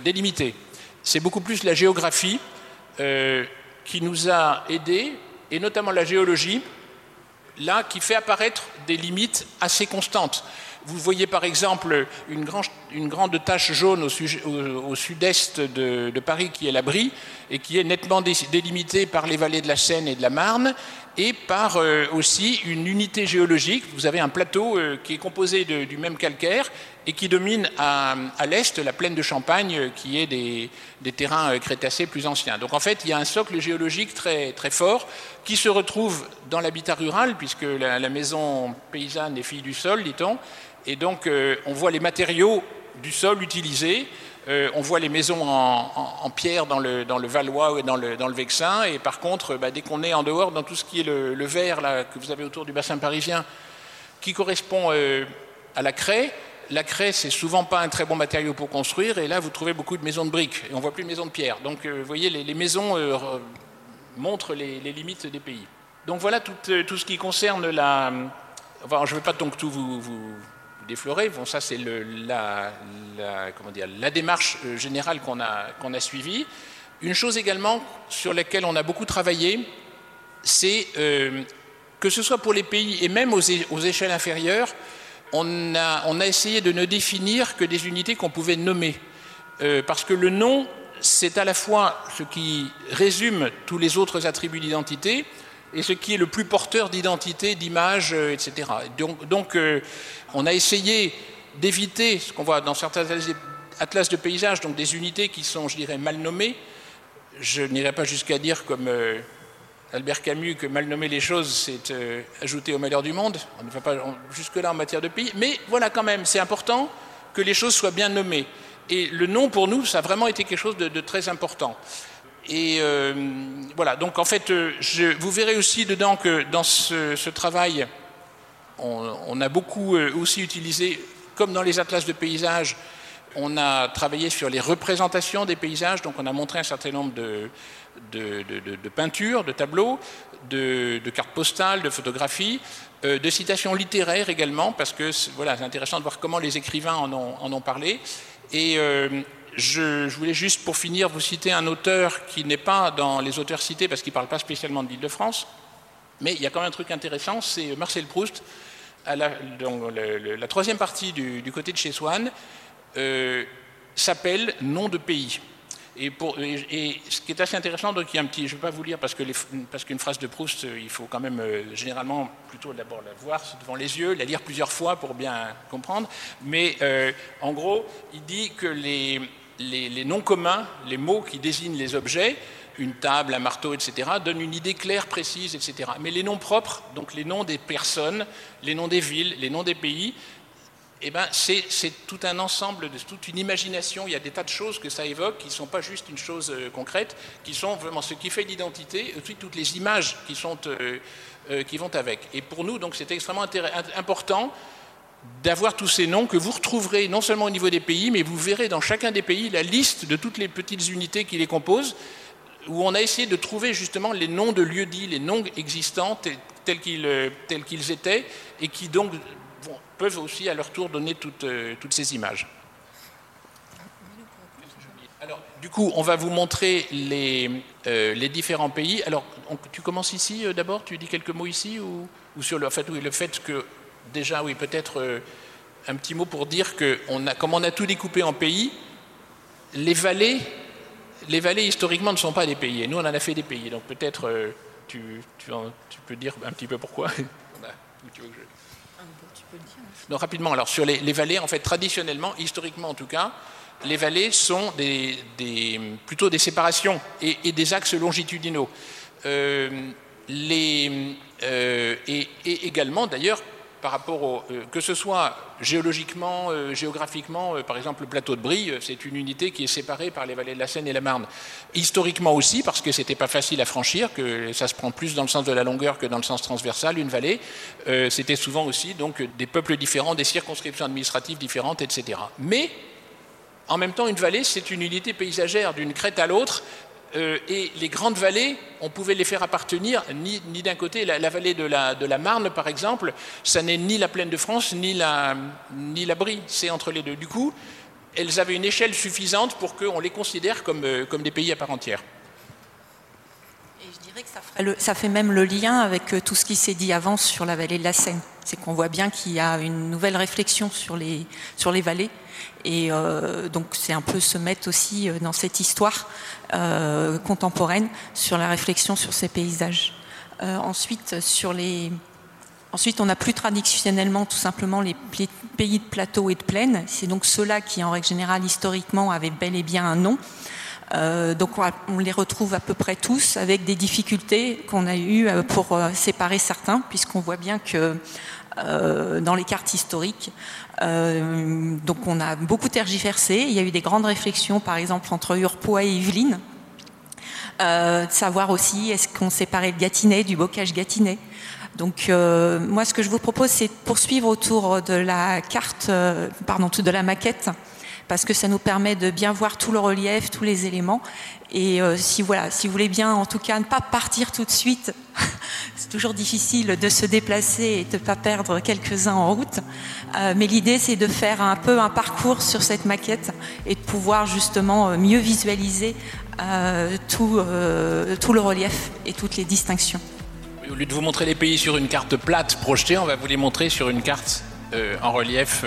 délimiter. C'est beaucoup plus la géographie qui nous a aidés et notamment la géologie, là, qui fait apparaître des limites assez constantes. Vous voyez par exemple une, grande tache jaune au, sud-est de, Paris qui est la Brie et qui est nettement délimitée par les vallées de la Seine et de la Marne et par euh, aussi une unité géologique. Vous avez un plateau euh, qui est composé du même calcaire et qui domine à, l'est la plaine de Champagne euh, qui est des, terrains crétacés plus anciens. Donc en fait, il y a un socle géologique très, très fort qui se retrouve dans l'habitat rural puisque la, maison paysanne est fille du sol, dit-on, et donc, euh, on voit les matériaux du sol utilisés. Euh, on voit les maisons en, pierre dans le, dans le, Valois et dans le, dans le Vexin. Et par contre, bah, dès qu'on est en dehors, dans tout ce qui est le, le verre là, que vous avez autour du bassin parisien, qui correspond euh, à la craie, la craie, c'est souvent pas un très bon matériau pour construire. Et là, vous trouvez beaucoup de maisons de briques. Et on voit plus de maisons de pierre. Donc, vous voyez, les, maisons montrent les, limites des pays. Donc voilà tout, tout, ce qui concerne la. Enfin, je ne vais pas donc tout vous déflorer. Bon, ça, c'est la, la, démarche euh, générale qu'on a, suivie. Une chose également sur laquelle on a beaucoup travaillé, c'est euh, que ce soit pour les pays et même aux échelles inférieures, on a, essayé de ne définir que des unités qu'on pouvait nommer. Euh, parce que le nom, c'est à la fois ce qui résume tous les autres attributs d'identité, et ce qui est le plus porteur d'identité, d'image, etc. Donc, donc on a essayé d'éviter ce qu'on voit dans certains atlas de paysage, donc des unités qui sont, je dirais, mal nommées. Je n'irai pas jusqu'à dire, comme euh, Albert Camus, que mal nommer les choses, c'est euh, ajouter au malheur du monde. On ne va pas jusque-là en matière de pays. Mais voilà, quand même, c'est important que les choses soient bien nommées. Et le nom, pour nous, ça a vraiment été quelque chose de, très important. Et euh, voilà, donc en fait, vous verrez aussi dedans que dans ce travail, on, a beaucoup euh, aussi utilisé, comme dans les atlas de paysages, on a travaillé sur les représentations des paysages, donc on a montré un certain nombre de, peintures, de tableaux, de, cartes postales, de photographies, euh, de citations littéraires également, parce que voilà, c'est intéressant de voir comment les écrivains en ont, parlé. Et euh, je, voulais juste, pour finir, vous citer un auteur qui n'est pas dans les auteurs cités, parce qu'il ne parle pas spécialement de l'île de France, mais il y a quand même un truc intéressant, c'est Marcel Proust, la, la, troisième partie du, côté de chez Swann euh, s'appelle Nom de pays. Et, ce qui est assez intéressant, donc il y a un petit, je ne vais pas vous lire parce que parce qu'une phrase de Proust, euh, il faut quand même euh, généralement plutôt d'abord la voir devant les yeux, la lire plusieurs fois pour bien comprendre. Mais en gros, il dit que les, les, noms communs, les mots qui désignent les objets, une table, un marteau, etc., donne une idée claire, précise, etc. Mais les noms propres, donc les noms des personnes, les noms des villes, les noms des pays, eh ben, c'est tout un ensemble, de, toute une imagination. Il y a des tas de choses que ça évoque qui ne sont pas juste une chose euh, concrète, qui sont vraiment ce qui fait l'identité, et toutes les images qui, sont, euh, euh, qui vont avec. Et pour nous, donc, c'est extrêmement important d'avoir tous ces noms que vous retrouverez non seulement au niveau des pays, mais vous verrez dans chacun des pays la liste de toutes les petites unités qui les composent où on a essayé de trouver justement les noms de lieux-dits, les noms existants tels, qu'ils étaient, et qui donc peuvent aussi à leur tour donner toutes, euh, ces images. Alors, du coup, on va vous montrer les, euh, différents pays. Alors, tu commences ici d'abord? Tu dis quelques mots ici ou, sur le fait, que, déjà, oui, peut-être un petit mot pour dire que, comme on a tout découpé en pays, les vallées historiquement, ne sont pas des pays. Et nous, on en a fait des pays. Donc peut-être euh, tu, peux dire un petit peu pourquoi. Donc rapidement, alors sur les, vallées, en fait, traditionnellement, historiquement en tout cas, les vallées sont plutôt des séparations et, des axes longitudinaux. Euh, euh, et, également, d'ailleurs, par rapport au, euh, que ce soit géologiquement, euh, géographiquement, euh, par exemple le plateau de Brie, c'est une unité qui est séparée par les vallées de la Seine et la Marne. Historiquement aussi, parce que c'était pas facile à franchir, que ça se prend plus dans le sens de la longueur que dans le sens transversal, une vallée, c'était souvent aussi donc des peuples différents, des circonscriptions administratives différentes, etc. Mais en même temps, une vallée, c'est une unité paysagère d'une crête à l'autre, euh, et les grandes vallées, on pouvait les faire appartenir ni, d'un côté, la, vallée de la, Marne, par exemple, ça n'est ni la plaine de France, ni la, ni Brie, c'est entre les deux. Du coup, elles avaient une échelle suffisante pour qu'on les considère comme, euh, des pays à part entière. Et je dirais que ça, fait même le lien avec euh, tout ce qui s'est dit avant sur la vallée de la Seine. C'est qu'on voit bien qu'il y a une nouvelle réflexion sur les, sur les vallées. Et donc c'est un peu se mettre aussi dans cette histoire euh, contemporaine sur la réflexion sur ces paysages. Euh, ensuite, sur les... ensuite, on a plus traditionnellement tout simplement les pays de plateau et de plaine. C'est donc ceux-là qui, en règle générale, historiquement, avaient bel et bien un nom. Euh, donc on les retrouve à peu près tous avec des difficultés qu'on a eues pour séparer certains, puisqu'on voit bien que dans les cartes historiques, euh, donc on a beaucoup tergiversé. Il y a eu des grandes réflexions, par exemple, entre Urpois et Yvelines. Euh, de savoir aussi est-ce qu'on séparait le Gâtinais du bocage Gâtinais. Donc euh, moi ce que je vous propose c'est de poursuivre autour de la carte, pardon, de la maquette parce que ça nous permet de bien voir tout le relief, tous les éléments. Et euh, si voilà, si vous voulez bien, en tout cas, ne pas partir tout de suite, c'est toujours difficile de se déplacer et de ne pas perdre quelques-uns en route. Euh, mais l'idée, c'est de faire un peu un parcours sur cette maquette et de pouvoir justement euh, mieux visualiser tout, le relief et toutes les distinctions. Au lieu de vous montrer les pays sur une carte plate projetée, on va vous les montrer sur une carte en relief